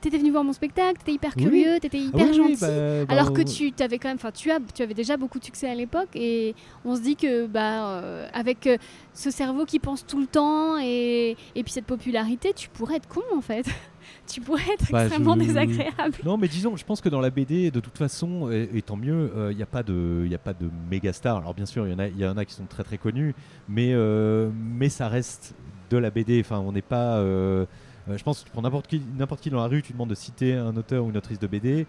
t'étais venu voir mon spectacle, t'étais hyper curieux, t'étais hyper gentil. Bah, bah, alors que tu avais quand même, enfin, tu as, tu avais déjà beaucoup de succès à l'époque, et on se dit que, bah, euh, avec ce cerveau qui pense tout le temps et, et puis cette popularité, tu pourrais être con en fait. tu pourrais être bah, extrêmement désagréable. Non, mais disons, je pense que dans la BD, de toute façon, et, tant mieux, il euh, n'y a pas de, il a pas de méga stars. Alors bien sûr, il y en a, il y en a qui sont très très connus, mais euh, mais ça reste de la BD. Enfin, on n'est pas. Euh, je pense que pour n'importe qui, n'importe qui dans la rue, tu demandes de citer un auteur ou une autrice de BD.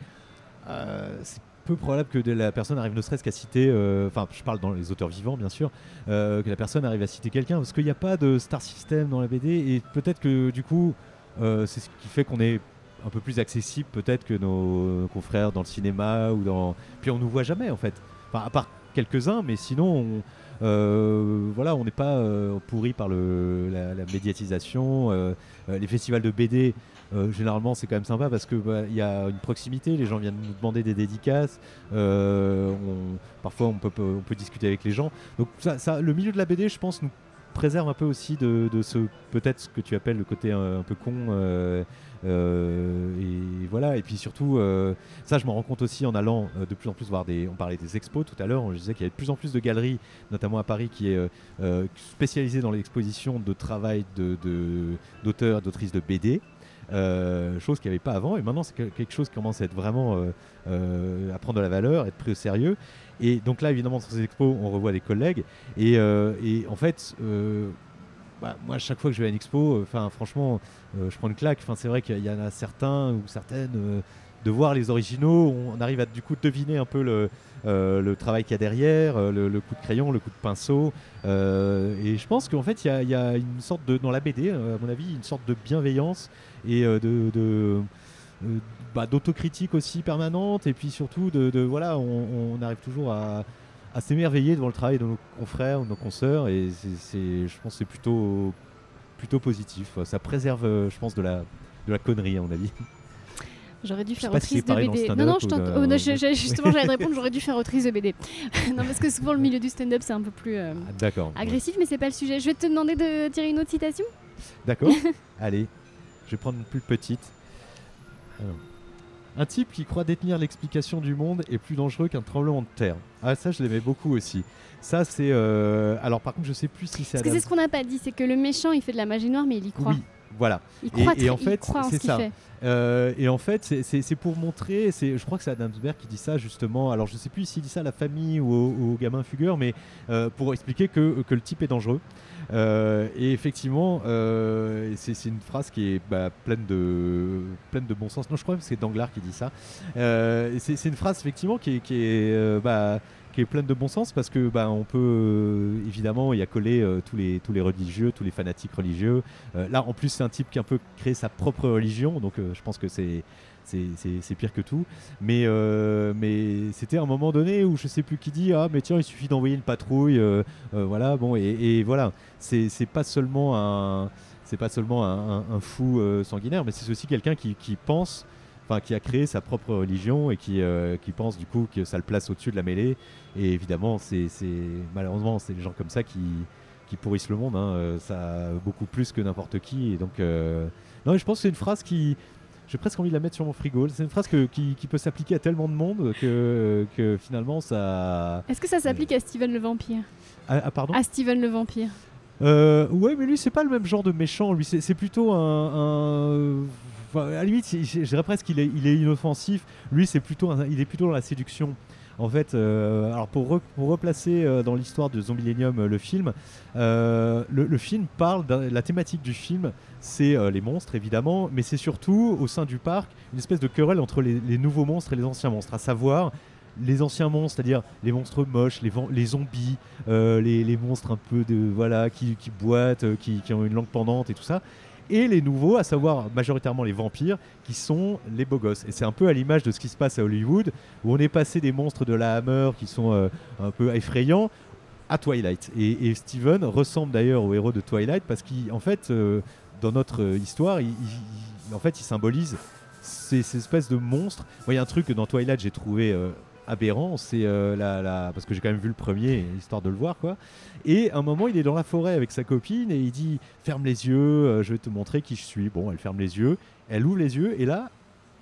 c'est peu probable que la personne arrive ne serait-ce qu'à citer, enfin je parle dans les auteurs vivants bien sûr, que la personne arrive à citer quelqu'un, parce qu'il n'y a pas de star system dans la BD, et peut-être que du coup c'est ce qui fait qu'on est un peu plus accessible peut-être que nos confrères dans le cinéma ou dans. Puis on nous voit jamais en fait. Enfin, à part quelques-uns, mais sinon, on, euh, voilà, on n'est pas euh, pourri par le, la, médiatisation. les festivals de BD, généralement, c'est quand même sympa parce qu'il bah, y a une proximité. Les gens viennent nous demander des dédicaces. parfois, on peut, on peut discuter avec les gens. Donc, ça, le milieu de la BD, je pense, nous préserve un peu aussi de, ce peut-être ce que tu appelles le côté un, peu con. Euh, euh, et voilà. Et puis surtout, euh, ça, je m'en rends compte aussi en allant de plus en plus voir des. On parlait des expos tout à l'heure. On disait qu'il y avait de plus en plus de galeries, notamment à Paris, qui est spécialisée dans l'exposition de travail d'auteurs, de, d'autrices de BD. Chose qu'il n'y avait pas avant et maintenant c'est quelque chose qui commence à être vraiment à prendre de la valeur, être pris au sérieux et donc là, évidemment, sur ces expos, on revoit des collègues. Et, euh, en fait, euh, bah, moi, chaque fois que je vais à une expo, enfin, franchement, euh, je prends une claque. C'est vrai qu'il y en a certains ou certaines de voir les originaux, on arrive à du coup deviner un peu le, le travail qu'il y a derrière, le, coup de crayon, le coup de pinceau. et je pense qu'en fait, il y, a une sorte de, dans la BD, à mon avis, une sorte de bienveillance et de euh, bah, d'autocritique aussi permanente. Et puis surtout de, voilà on, arrive toujours à, s'émerveiller devant le travail de nos confrères ou nos consoeurs. Et c'est je pense c'est plutôt plutôt positif. Ça préserve euh, je pense de la de la connerie à mon avis J'aurais dû faire autrice de BD. Non, non, je oh, justement, j'allais répondre, j'aurais dû faire autrice de BD. non, parce que souvent, le milieu du stand-up, c'est un peu plus euh, ah, agressif, mais c'est pas le sujet. Je vais te demander de tirer une autre citation. D'accord. Allez, je vais prendre une plus petite. Un type qui croit détenir l'explication du monde est plus dangereux qu'un tremblement de terre. Ah ça je l'aimais beaucoup aussi. Ça c'est euh, alors par contre je sais plus si c'est. Parce que c'est ce qu'on n'a pas dit, c'est que le méchant il fait de la magie noire mais il y croit. Oui, voilà. Il croit et, en fait c'est ça. Euh, et en fait, c'est pour montrer, je crois que c'est Adamsberg qui dit ça justement, alors je sais plus s'il dit ça à la famille ou au, gamin fugueur, mais euh, pour expliquer que, que, le type est dangereux. Euh, et effectivement, euh, c'est une phrase qui est bah, pleine, de, pleine de bon sens. Non, je crois que c'est Danglars qui dit ça. Euh, c'est une phrase effectivement qui est, qui est, bah, qui pleine de bon sens parce que bah, on peut évidemment y accoler tous, les, tous les religieux, tous les fanatiques religieux. là, en plus, c'est un type qui un peu créé sa propre religion, donc je pense que c'est c'est pire que tout. Mais, euh, mais c'était un moment donné où je sais plus qui dit Ah, mais tiens, il suffit d'envoyer une patrouille. Euh, euh, voilà, bon, et, voilà, c'est pas seulement un. C'est pas seulement un, fou sanguinaire, mais c'est aussi quelqu'un qui, pense, enfin qui a créé sa propre religion et qui, qui pense du coup que ça le place au-dessus de la mêlée. Et évidemment, c'est malheureusement, c'est des gens comme ça qui, qui pourrissent le monde, hein, ça beaucoup plus que n'importe qui. Et donc, non, je pense que c'est une phrase qui, j'ai presque envie de la mettre sur mon frigo. C'est une phrase qui, peut s'appliquer à tellement de monde que, que finalement ça. Est-ce que ça s'applique à Steven le vampire? Ah, ah, pardon? À Steven le vampire. Euh, ouais, mais lui, c'est pas le même genre de méchant. Lui, c'est plutôt un. À la limite, je dirais presque qu'il est, inoffensif. Lui, c'est plutôt, il est plutôt dans la séduction. En fait, alors pour, replacer dans l'histoire de Zombilenium le film, le, film parle la thématique du film, c'est les monstres évidemment, mais c'est surtout au sein du parc une espèce de querelle entre les, nouveaux monstres et les anciens monstres, à savoir les anciens monstres, c'est-à-dire les monstres moches, les, zombies, euh, les, monstres un peu de voilà qui, boitent, euh, qui, ont une langue pendante et tout ça, et les nouveaux, à savoir majoritairement les vampires, qui sont les beaux gosses. Et c'est un peu à l'image de ce qui se passe à Hollywood, où on est passé des monstres de la Hammer qui sont euh, un peu effrayants à Twilight. Et, Steven ressemble d'ailleurs au héros de Twilight parce qu'en fait, dans notre histoire, il, en fait, symbolise ces, espèces de monstres. Il y a un truc que dans Twilight j'ai trouvé aberrant, c'est euh, la, parce que j'ai quand même vu le premier, histoire de le voir quoi. Et un moment, il est dans la forêt avec sa copine et il dit ferme les yeux, euh, je vais te montrer qui je suis. Bon, elle ferme les yeux, elle ouvre les yeux et là,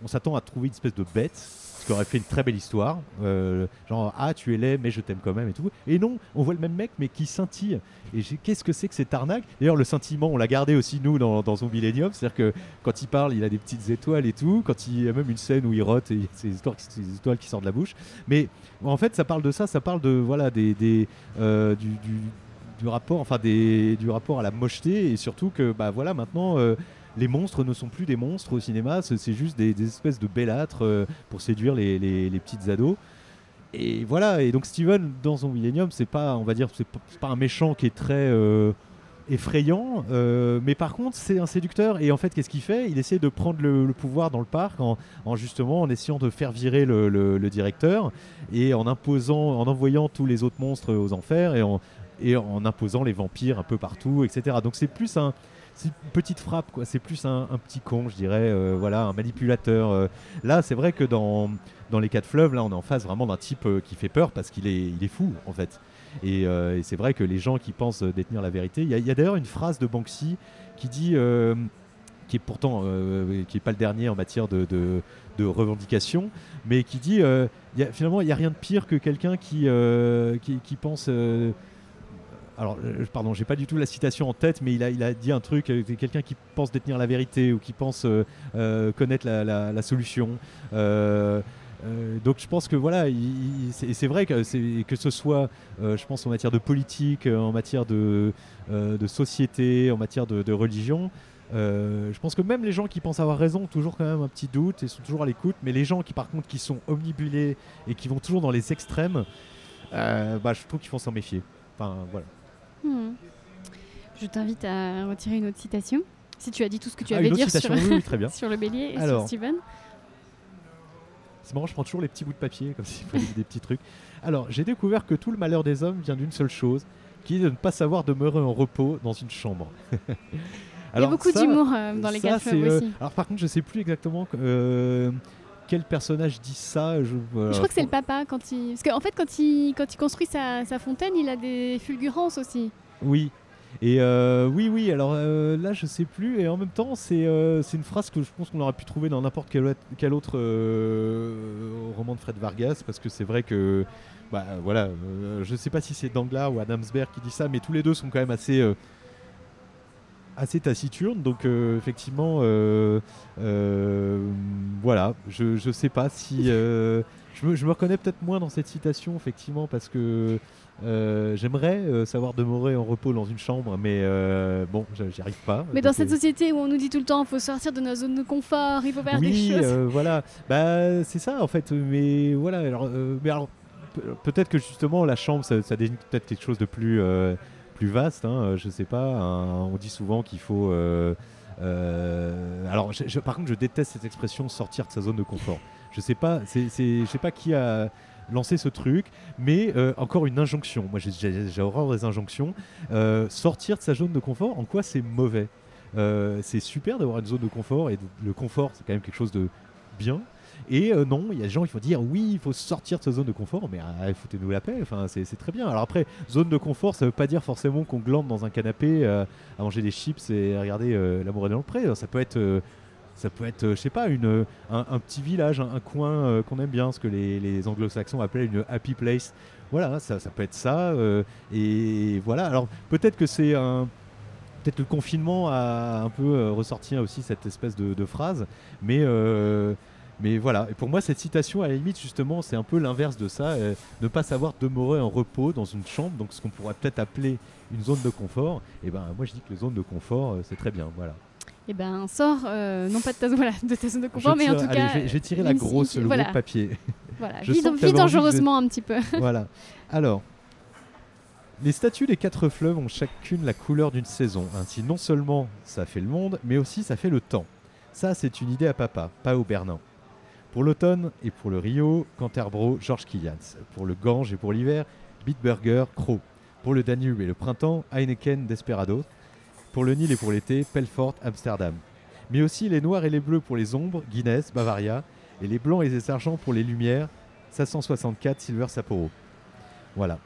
on s'attend à trouver une espèce de bête qui aurait fait une très belle histoire. Euh, genre, ah, tu es laid, mais je t'aime quand même et tout. Et non, on voit le même mec, mais qui scintille. Et qu'est-ce que c'est que cette arnaque? D'ailleurs, le scintillement, on l'a gardé aussi, nous, dans, dans son Millennium. C'est-à-dire que quand il parle, il a des petites étoiles et tout. Quand il y a même une scène où il rote et il y a ces, étoiles qui sortent de la bouche. Mais en fait, ça parle de ça, ça parle de, voilà, des, euh, du, du, rapport, enfin, du rapport à la mocheté et surtout que, bah voilà, maintenant. Euh, les monstres ne sont plus des monstres au cinéma, c'est juste des, espèces de bellâtres euh, pour séduire les, petites ados. Et voilà, et donc Steven dans son Millennium, c'est pas, on va dire, c'est pas un méchant qui est très euh, effrayant, euh, mais par contre c'est un séducteur. Et en fait, qu'est-ce qu'il fait? Il essaie de prendre le, pouvoir dans le parc en, justement en essayant de faire virer le, directeur et en imposant, en envoyant tous les autres monstres aux enfers et en, et en imposant les vampires un peu partout, etc. Donc c'est plus un c'est une petite frappe, quoi. C'est plus un, petit con, je dirais, euh, voilà, un manipulateur. Euh. Là, c'est vrai que dans, dans les quatre fleuves, là, on est en face vraiment d'un type euh, qui fait peur parce qu'il est, il est fou, en fait. Et, c'est vrai que les gens qui pensent détenir la vérité, il y a, d'ailleurs une phrase de Banksy qui dit, qui est pourtant, qui est pas le dernier en matière de, revendication, mais qui dit, finalement, il n'y a rien de pire que quelqu'un qui, qui, pense alors, euh, pardon, j'ai pas du tout la citation en tête, mais il a, il a dit un truc, euh, quelqu'un qui pense détenir la vérité ou qui pense euh, connaître la, solution. donc je pense que voilà, c'est vrai que, que ce soit, je pense en matière de politique, en matière de, société, en matière de, religion, je pense que même les gens qui pensent avoir raison ont toujours quand même un petit doute et sont toujours à l'écoute, mais les gens qui par contre qui sont omnibulés et qui vont toujours dans les extrêmes, bah, je trouve qu'il faut s'en méfier. Enfin voilà. Hmm. Je t'invite à retirer une autre citation. Si tu as dit tout ce que tu ah, avais dire sur, très bien. sur le bélier et sur Steven. C'est marrant, je prends toujours les petits bouts de papier, comme s'il fallait des petits trucs. Alors, j'ai découvert que tout le malheur des hommes vient d'une seule chose, qui est de ne pas savoir demeurer en repos dans une chambre. Il y a beaucoup d'humour euh, dans les cas euh, aussi. alors, par contre, je sais plus exactement euh, quel personnage dit ça Je, crois que c'est le papa quand il. Parce qu'en fait, quand il, quand il construit sa, fontaine, il a des fulgurances aussi. Oui. Et euh, oui, oui, alors euh, là je sais plus, et en même temps c'est euh, une phrase que je pense qu'on aurait pu trouver dans n'importe quel, quel, autre roman de Fred Vargas, parce que c'est vrai que, bah voilà, je sais pas si c'est Danglars ou Adamsberg qui dit ça, mais tous les deux sont quand même assez assez taciturne. Donc euh, effectivement, euh, euh, voilà, je je sais pas si je me, je, me, reconnais peut-être moins dans cette citation effectivement parce que j'aimerais savoir demeurer en repos dans une chambre, mais bon, j'y arrive pas. Mais dans cette société où on nous dit tout le temps, il faut sortir de nos zones de confort, il faut faire des choses. voilà, bah c'est ça en fait. Mais voilà, alors, mais alors peut-être que justement la chambre, ça, ça désigne peut-être quelque chose de plus plus vaste. Hein, euh, je sais pas. on dit souvent qu'il faut. Euh, euh, alors, par contre, je déteste cette expression sortir de sa zone de confort. Je sais pas. C'est, je sais pas qui a lancé ce truc, mais encore une injonction. Moi, j'ai horreur des injonctions. sortir de sa zone de confort, en quoi c'est mauvais? C'est super d'avoir une zone de confort et le confort, c'est quand même quelque chose de bien. Et euh, non, il y a des gens qui vont dire oui, il faut sortir de sa zone de confort, mais ah, foutez-nous la paix, enfin, c'est très bien. Alors après, zone de confort, ça veut pas dire forcément qu'on glande dans un canapé euh, à manger des chips et à regarder euh, l'amour est dans le pré. Ça peut être ça peut être, je sais pas, une, un, petit village, un, coin qu'on aime bien, ce que les, anglo-saxons appellent une happy place. Voilà, ça, ça peut être ça. et voilà, alors peut-être que c'est un. Peut-être le confinement a un peu ressorti aussi cette espèce de, de phrase, mais mais voilà, et pour moi, cette citation, à la limite, justement, c'est un peu l'inverse de ça. euh, ne pas savoir demeurer en repos dans une chambre, donc ce qu'on pourrait peut-être appeler une zone de confort. Et ben, moi, je dis que les zones de confort, euh, c'est très bien. Voilà. Et ben, sors, euh, non pas de ta, voilà, de ta zone de confort, Je mais en tout allez, cas. vais tirer la grosse, le voilà, gros papier. Voilà, Je vis, vis envie de- dangereusement un petit peu. voilà. Alors, les statues des quatre fleuves ont chacune la couleur d'une saison. Ainsi, non seulement ça fait le monde, mais aussi ça fait le temps. Ça, c'est une idée à papa, pas au Bernin. Pour l'automne et pour le Rio, Canterbro, Georges Kilians. Pour le Gange et pour l'hiver, Bitburger, Crow. Pour le Danube et le printemps, Heineken, Desperado. Pour le Nil et pour l'été, Pelfort, Amsterdam. Mais aussi les noirs et les bleus pour les ombres, Guinness, Bavaria. Et les blancs et les argents pour les lumières, 564 Silver Sapporo. Voilà.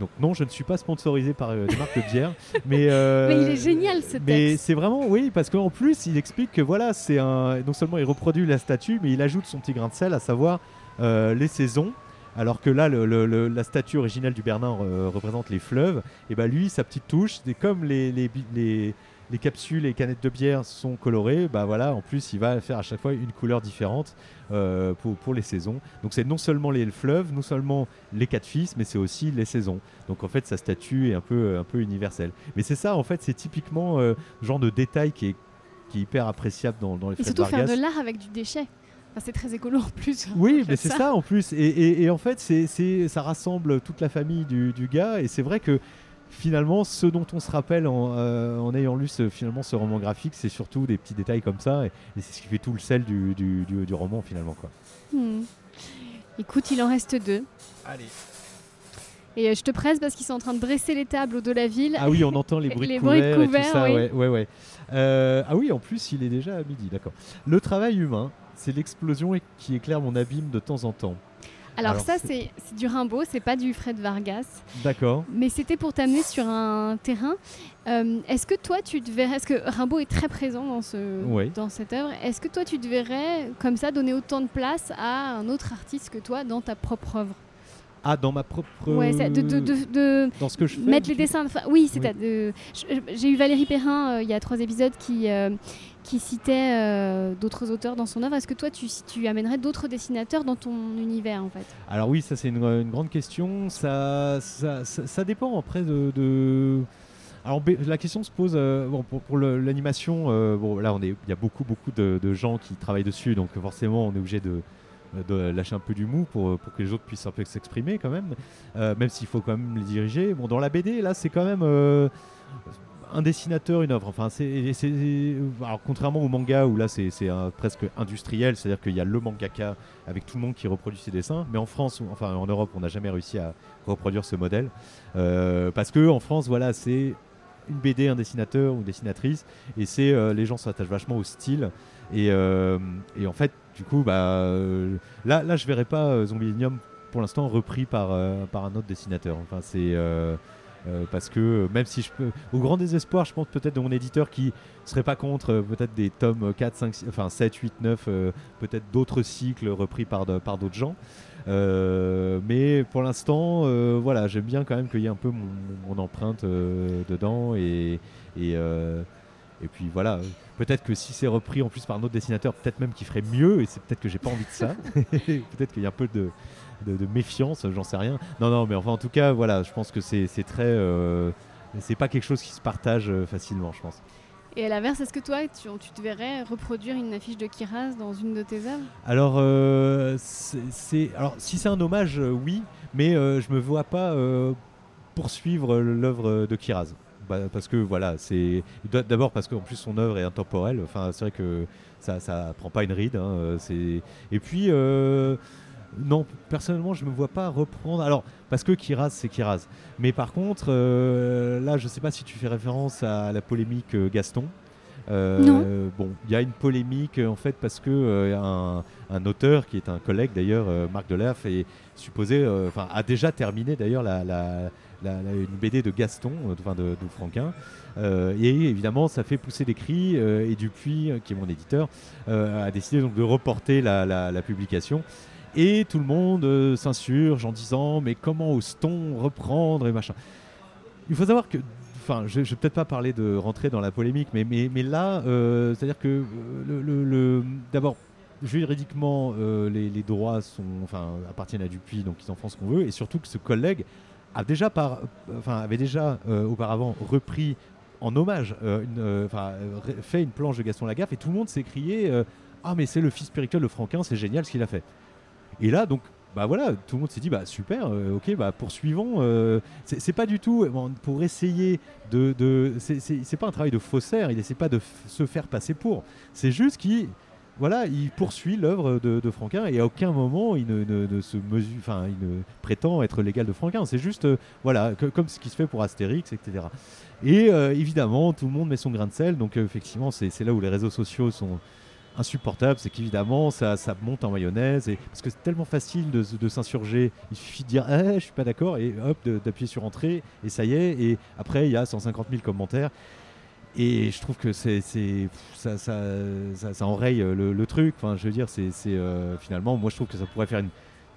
Donc non, je ne suis pas sponsorisé par euh, des marques de bière, mais euh, Mais il est génial, ce Mais c'est vraiment oui, parce qu'en plus il explique que voilà, c'est un non seulement il reproduit la statue, mais il ajoute son petit grain de sel, à savoir euh, les saisons. Alors que là, le- le- le- la statue originale du Bernin euh, représente les fleuves, et bah lui, sa petite touche, c'est comme les, les, bi- les, les capsules et canettes de bière sont colorées, bah voilà, en plus il va faire à chaque fois une couleur différente euh, pour, pour les saisons. Donc c'est non seulement les fleuves, non seulement les quatre fils, mais c'est aussi les saisons. Donc en fait sa statue est un peu, un peu universelle. Mais c'est ça, en fait, c'est typiquement euh, le genre de détail qui est, qui est hyper appréciable dans, dans les Et surtout faire de l'art avec du déchet. Enfin, c'est très écolo en plus. Oui, Faites mais c'est ça. en plus. Et, et- et en fait, c'est, c'est- ça rassemble toute la famille du, du gars. Et c'est vrai que finalement, ce dont on se rappelle en, euh, en ayant lu ce, finalement ce roman graphique, c'est surtout des petits détails comme ça. Et, et c'est ce qui fait tout le sel du, du- du- du roman finalement. Quoi. Hmm. Écoute, il en reste deux. Allez. Et euh, je te presse parce qu'ils sont en train de dresser les tables au de la ville. Ah oui, on entend les bruits Les de bruits de couverts et tout ça. oui. Ouais, ouais, ouais. Euh, ah oui, en plus, il est déjà à midi. D'accord. Le travail humain, c'est l'explosion qui éclaire mon abîme de temps en temps. Alors, alors, ça, c'est- du Rimbaud, c'est pas du Fred Vargas. D'accord. Mais c'était pour t'amener sur un terrain. Euh, est-ce que toi, tu te verrais. Est-ce que Rimbaud est très présent dans, ce, Oui. dans cette œuvre Est-ce que toi, tu te verrais, comme ça, donner autant de place à un autre artiste que toi dans ta propre œuvre? Ah, dans ma propre. Ouais, c'est de, de, de, de Dans ce que je fais. mettre les dessins. enfin, oui, c'est Oui. J'ai eu Valérie Perrin euh, il y a trois épisodes qui, euh, qui citait euh, d'autres auteurs dans son œuvre. Est-ce que toi, tu, tu amènerais d'autres dessinateurs dans ton univers en fait? Alors oui, ça c'est une, une grande question. Ça, ça, ça- ça dépend après de. Alors la question se pose euh, bon, pour, l'animation. euh, bon là, on est, il y a beaucoup beaucoup de, de gens qui travaillent dessus, donc forcément on est obligé de, de lâcher un peu du mou pour, pour que les autres puissent un peu s'exprimer quand même, euh, même s'il faut quand même les diriger. Bon, dans la BD, là, c'est quand même euh, un dessinateur, une œuvre. Enfin, alors contrairement au manga où là c'est, presque industriel, c'est-à-dire qu'il y a le mangaka avec tout le monde qui reproduit ses dessins. Mais en France, enfin en Europe, on n'a jamais réussi à reproduire ce modèle Euh, parce que en France, voilà, c'est une BD, un dessinateur ou une dessinatrice, et euh, les gens s'attachent vachement au style. Et, euh, et en fait, du coup, bah, euh, là, là, je verrais pas euh, Zombilenium pour l'instant repris par, par un autre dessinateur. Enfin, c'est parce que même si je peux, au grand désespoir, je pense peut-être de mon éditeur qui serait pas contre peut-être des tomes 4, 5, 6, enfin 7, 8, 9, euh, peut-être d'autres cycles repris par, par d'autres gens. Mais pour l'instant, voilà, j'aime bien quand même qu'il y ait un peu mon, empreinte dedans et, et puis voilà. Peut-être que si c'est repris en plus par un autre dessinateur, peut-être même qu'il ferait mieux et c'est peut-être que j'ai pas envie de ça. peut-être qu'il y a un peu de, de, de méfiance, j'en sais rien. Non, non, mais enfin en tout cas, voilà, je pense que c'est, c'est très, euh, c'est pas quelque chose qui se partage euh, facilement, je pense. Et à l'inverse, est-ce que toi, tu, tu te verrais reproduire une affiche de Kiraz dans une de tes œuvres? Alors, euh, c'est, c'est- alors si c'est un hommage, euh, oui, mais euh, je me vois pas euh, poursuivre l'œuvre de Kiraz. Bah, parce que voilà, c'est d'abord parce qu'en plus son œuvre est intemporelle. Enfin, c'est vrai que ça, ça prend pas une ride. hein, euh, c'est et puis euh, non, personnellement, je me vois pas reprendre. Alors parce que Kiraz, c'est Kiraz. Mais par contre, euh, là, je sais pas si tu fais référence à la polémique Gaston. Euh, Non. Bon, il y a une polémique en fait parce que euh, un, un auteur qui est un collègue d'ailleurs, euh, Marc Delerf, est supposé, enfin a déjà terminé d'ailleurs la, la- une BD de Gaston, euh, enfin de, Franquin. Euh, et évidemment, ça fait pousser des cris. euh, et Dupuis, qui est mon éditeur, a décidé donc de reporter la, publication. Et tout le monde s'insurge en disant mais comment ose-t-on reprendre et machin. Il faut savoir que, enfin, je, je vais peut-être pas parler de rentrer dans la polémique, mais, mais, là, c'est-à-dire que d'abord, juridiquement, les, les, droits sont, enfin, appartiennent à Dupuis, donc ils en font ce qu'on veut, et surtout que ce collègue a déjà avait déjà auparavant repris en hommage, une, fait une planche de Gaston Lagaffe, et tout le monde s'est crié Ah, mais c'est le fils spirituel de Franquin, c'est génial ce qu'il a fait. Et là, donc, bah voilà, tout le monde s'est dit bah super, euh, ok, bah poursuivons. Euh, c'est pas du tout pour essayer de, de c'est pas un travail de faussaire. Il essaie pas de se faire passer pour. C'est juste qu'il voilà, il poursuit l'œuvre de, Franquin et à aucun moment il ne, se mesure, enfin il ne prétend être l'égal de Franquin. C'est juste euh, voilà, comme ce qui se fait pour Astérix, etc. Et évidemment, tout le monde met son grain de sel. Donc effectivement, c'est là où les réseaux sociaux sont insupportable, c'est qu'évidemment ça, monte en mayonnaise et parce que c'est tellement facile de, de s'insurger. Il suffit de dire eh, je suis pas d'accord et hop d'appuyer sur entrée et ça y est. Et après il y a 150 000 commentaires et je trouve que c'est ça, enraye le, truc. Enfin je veux dire c'est euh, finalement moi je trouve que ça pourrait faire une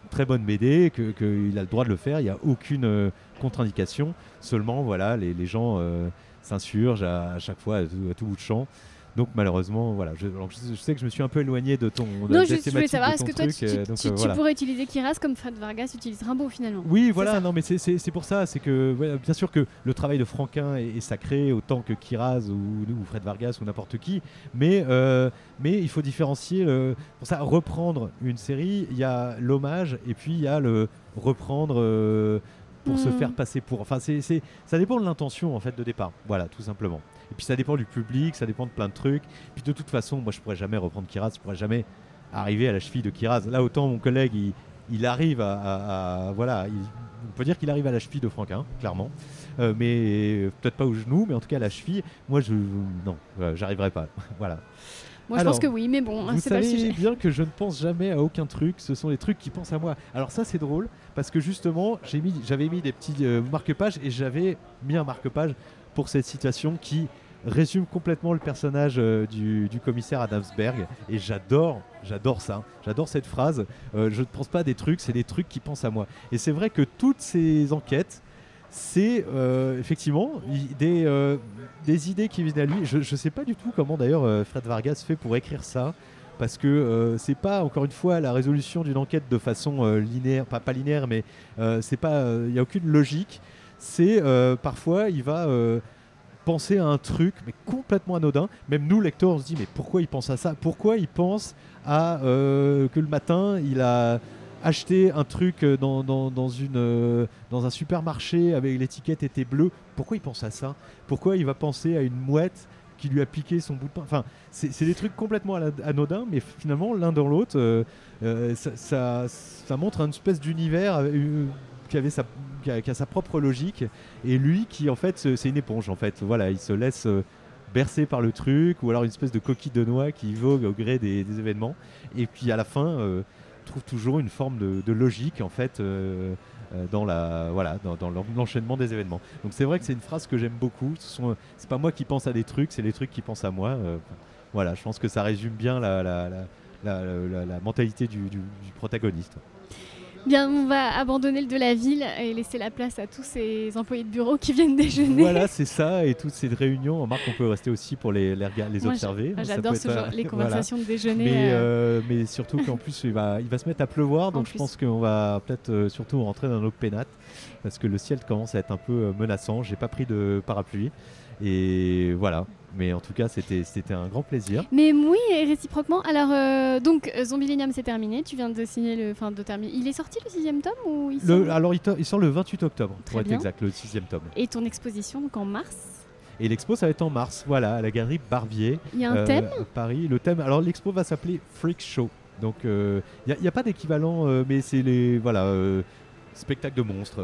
très bonne BD, qu'il a le droit de le faire. Il n'y a aucune euh, contre-indication. Seulement voilà les, gens euh, s'insurgent à, chaque fois à tout bout de champ. Donc malheureusement, voilà, je, je, sais que je me suis un peu éloigné de ton. Non, je, voulais savoir, est-ce que toi, tu, euh, pourrais utiliser Kiraz comme Fred Vargas utilise Rimbaud finalement Oui, voilà, non, mais c'est pour ça, c'est que bien sûr que le travail de Franquin est, sacré autant que Kiraz ou, ou Fred Vargas ou n'importe qui, mais, euh, mais il faut différencier. Le, pour ça, reprendre une série, il y a l'hommage et puis il y a le reprendre. Euh, pour se hmm. faire passer pour. Enfin, c'est, ça dépend de l'intention en fait de départ. Voilà, tout simplement. Et puis ça dépend du public, ça dépend de plein de trucs. Puis de toute façon, moi je pourrais jamais reprendre Kiraz, je pourrais jamais arriver à la cheville de Kiraz. Là, autant mon collègue, il, arrive à, voilà, on peut dire qu'il arrive à la cheville de Franquin, clairement. Euh, mais peut-être pas au genou, mais en tout cas à la cheville. Moi, je non, euh, j'arriverai pas. voilà. Moi, je pense que oui, mais bon, c'est pas le sujet. bien que je ne pense jamais à aucun truc. Ce sont les trucs qui pensent à moi. Alors ça, c'est drôle parce que justement, j'ai mis, j'avais mis des petits euh, marque-pages et j'avais mis un marque-page pour cette situation qui résume complètement le personnage euh, du, commissaire Adamsberg. Et j'adore j'adore ça j'adore cette phrase. Euh, je ne pense pas à des trucs c'est des trucs qui pensent à moi. Et c'est vrai que toutes ces enquêtes c'est euh, effectivement des, des idées qui viennent à lui. Je ne sais pas du tout comment d'ailleurs Fred Vargas fait pour écrire ça parce que c'est pas encore une fois la résolution d'une enquête de façon linéaire pas, pas linéaire mais c'est pas il n'y a aucune logique c'est parfois il va penser à un truc, mais complètement anodin. Même nous, lecteurs, on se dit, mais pourquoi il pense à ça? Pourquoi il pense à euh, que le matin, il a acheté un truc euh, dans, une, euh, dans un supermarché avec l'étiquette était bleue? Pourquoi il pense à ça? Pourquoi il va penser à une mouette qui lui a piqué son bout de pain? Enfin, c'est des trucs complètement anodins, mais finalement, l'un dans l'autre, ça, ça, montre une espèce d'univers qui avait sa qui a, sa propre logique. Et lui qui en fait c'est une éponge en fait. Voilà il se laisse euh, bercer par le truc ou alors une espèce de coquille de noix qui vogue au gré des, événements. Et puis à la fin euh, trouve toujours une forme de, logique en fait euh, dans la voilà dans, l'enchaînement des événements. Donc c'est vrai que c'est une phrase que j'aime beaucoup. Ce sont c'est pas moi qui pense à des trucs c'est les trucs qui pensent à moi voilà je pense que ça résume bien la, mentalité du protagoniste Bien, on va abandonner le de la ville et laisser la place à tous ces employés de bureau qui viennent déjeuner. Voilà, c'est ça. Et toutes ces réunions, on on peut rester aussi pour les, les, les observer. J'adore ce genre, les conversations de déjeuner. Mais, euh. Euh, mais surtout qu'en plus, il va, il va se mettre à pleuvoir. Donc je pense qu'on va peut-être euh, surtout rentrer dans nos pénates parce que le ciel commence à être un peu menaçant. J'ai pas pris de parapluie. Et voilà. Mais en tout cas, c'était un grand plaisir. Mais oui, et réciproquement. Alors, euh, donc, euh, Zombilenium, c'est terminé. Tu viens de signer le. Enfin, de terminer. Il est sorti le sixième tome ou il sort... Alors, il, sort le 28 octobre, pour être exact, le sixième tome. Et ton exposition, donc en mars? Et l'expo, ça va être en mars, voilà, à la galerie Barbier. Il y a un euh, thème? Paris. Le thème, alors l'expo va s'appeler Freak Show. Donc, il n'y a, pas d'équivalent, mais c'est les. Voilà. spectacle de monstres.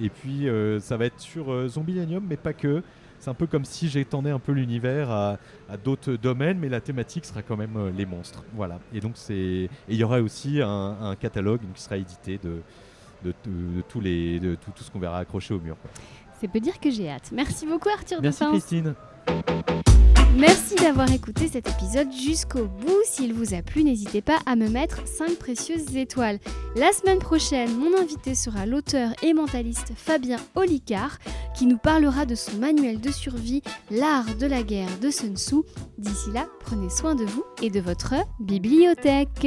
et puis, ça va être sur Zombilenium, mais pas que. C'est un peu comme si j'étendais un peu l'univers à, d'autres domaines, mais la thématique sera quand même euh, les monstres. Voilà. Et donc c'est, il y aura aussi un, catalogue qui sera édité de, de, tous les, de tout, tout ce qu'on verra accroché au mur. C'est peut dire que j'ai hâte. Merci beaucoup Arthur Merci Christine. Merci d'avoir écouté cet épisode jusqu'au bout. S'il vous a plu, n'hésitez pas à me mettre 5 précieuses étoiles. La semaine prochaine, mon invité sera l'auteur et mentaliste Fabien Olicard qui nous parlera de son manuel de survie L'art de la guerre de Sun Tzu. D'ici là, prenez soin de vous et de votre bibliothèque.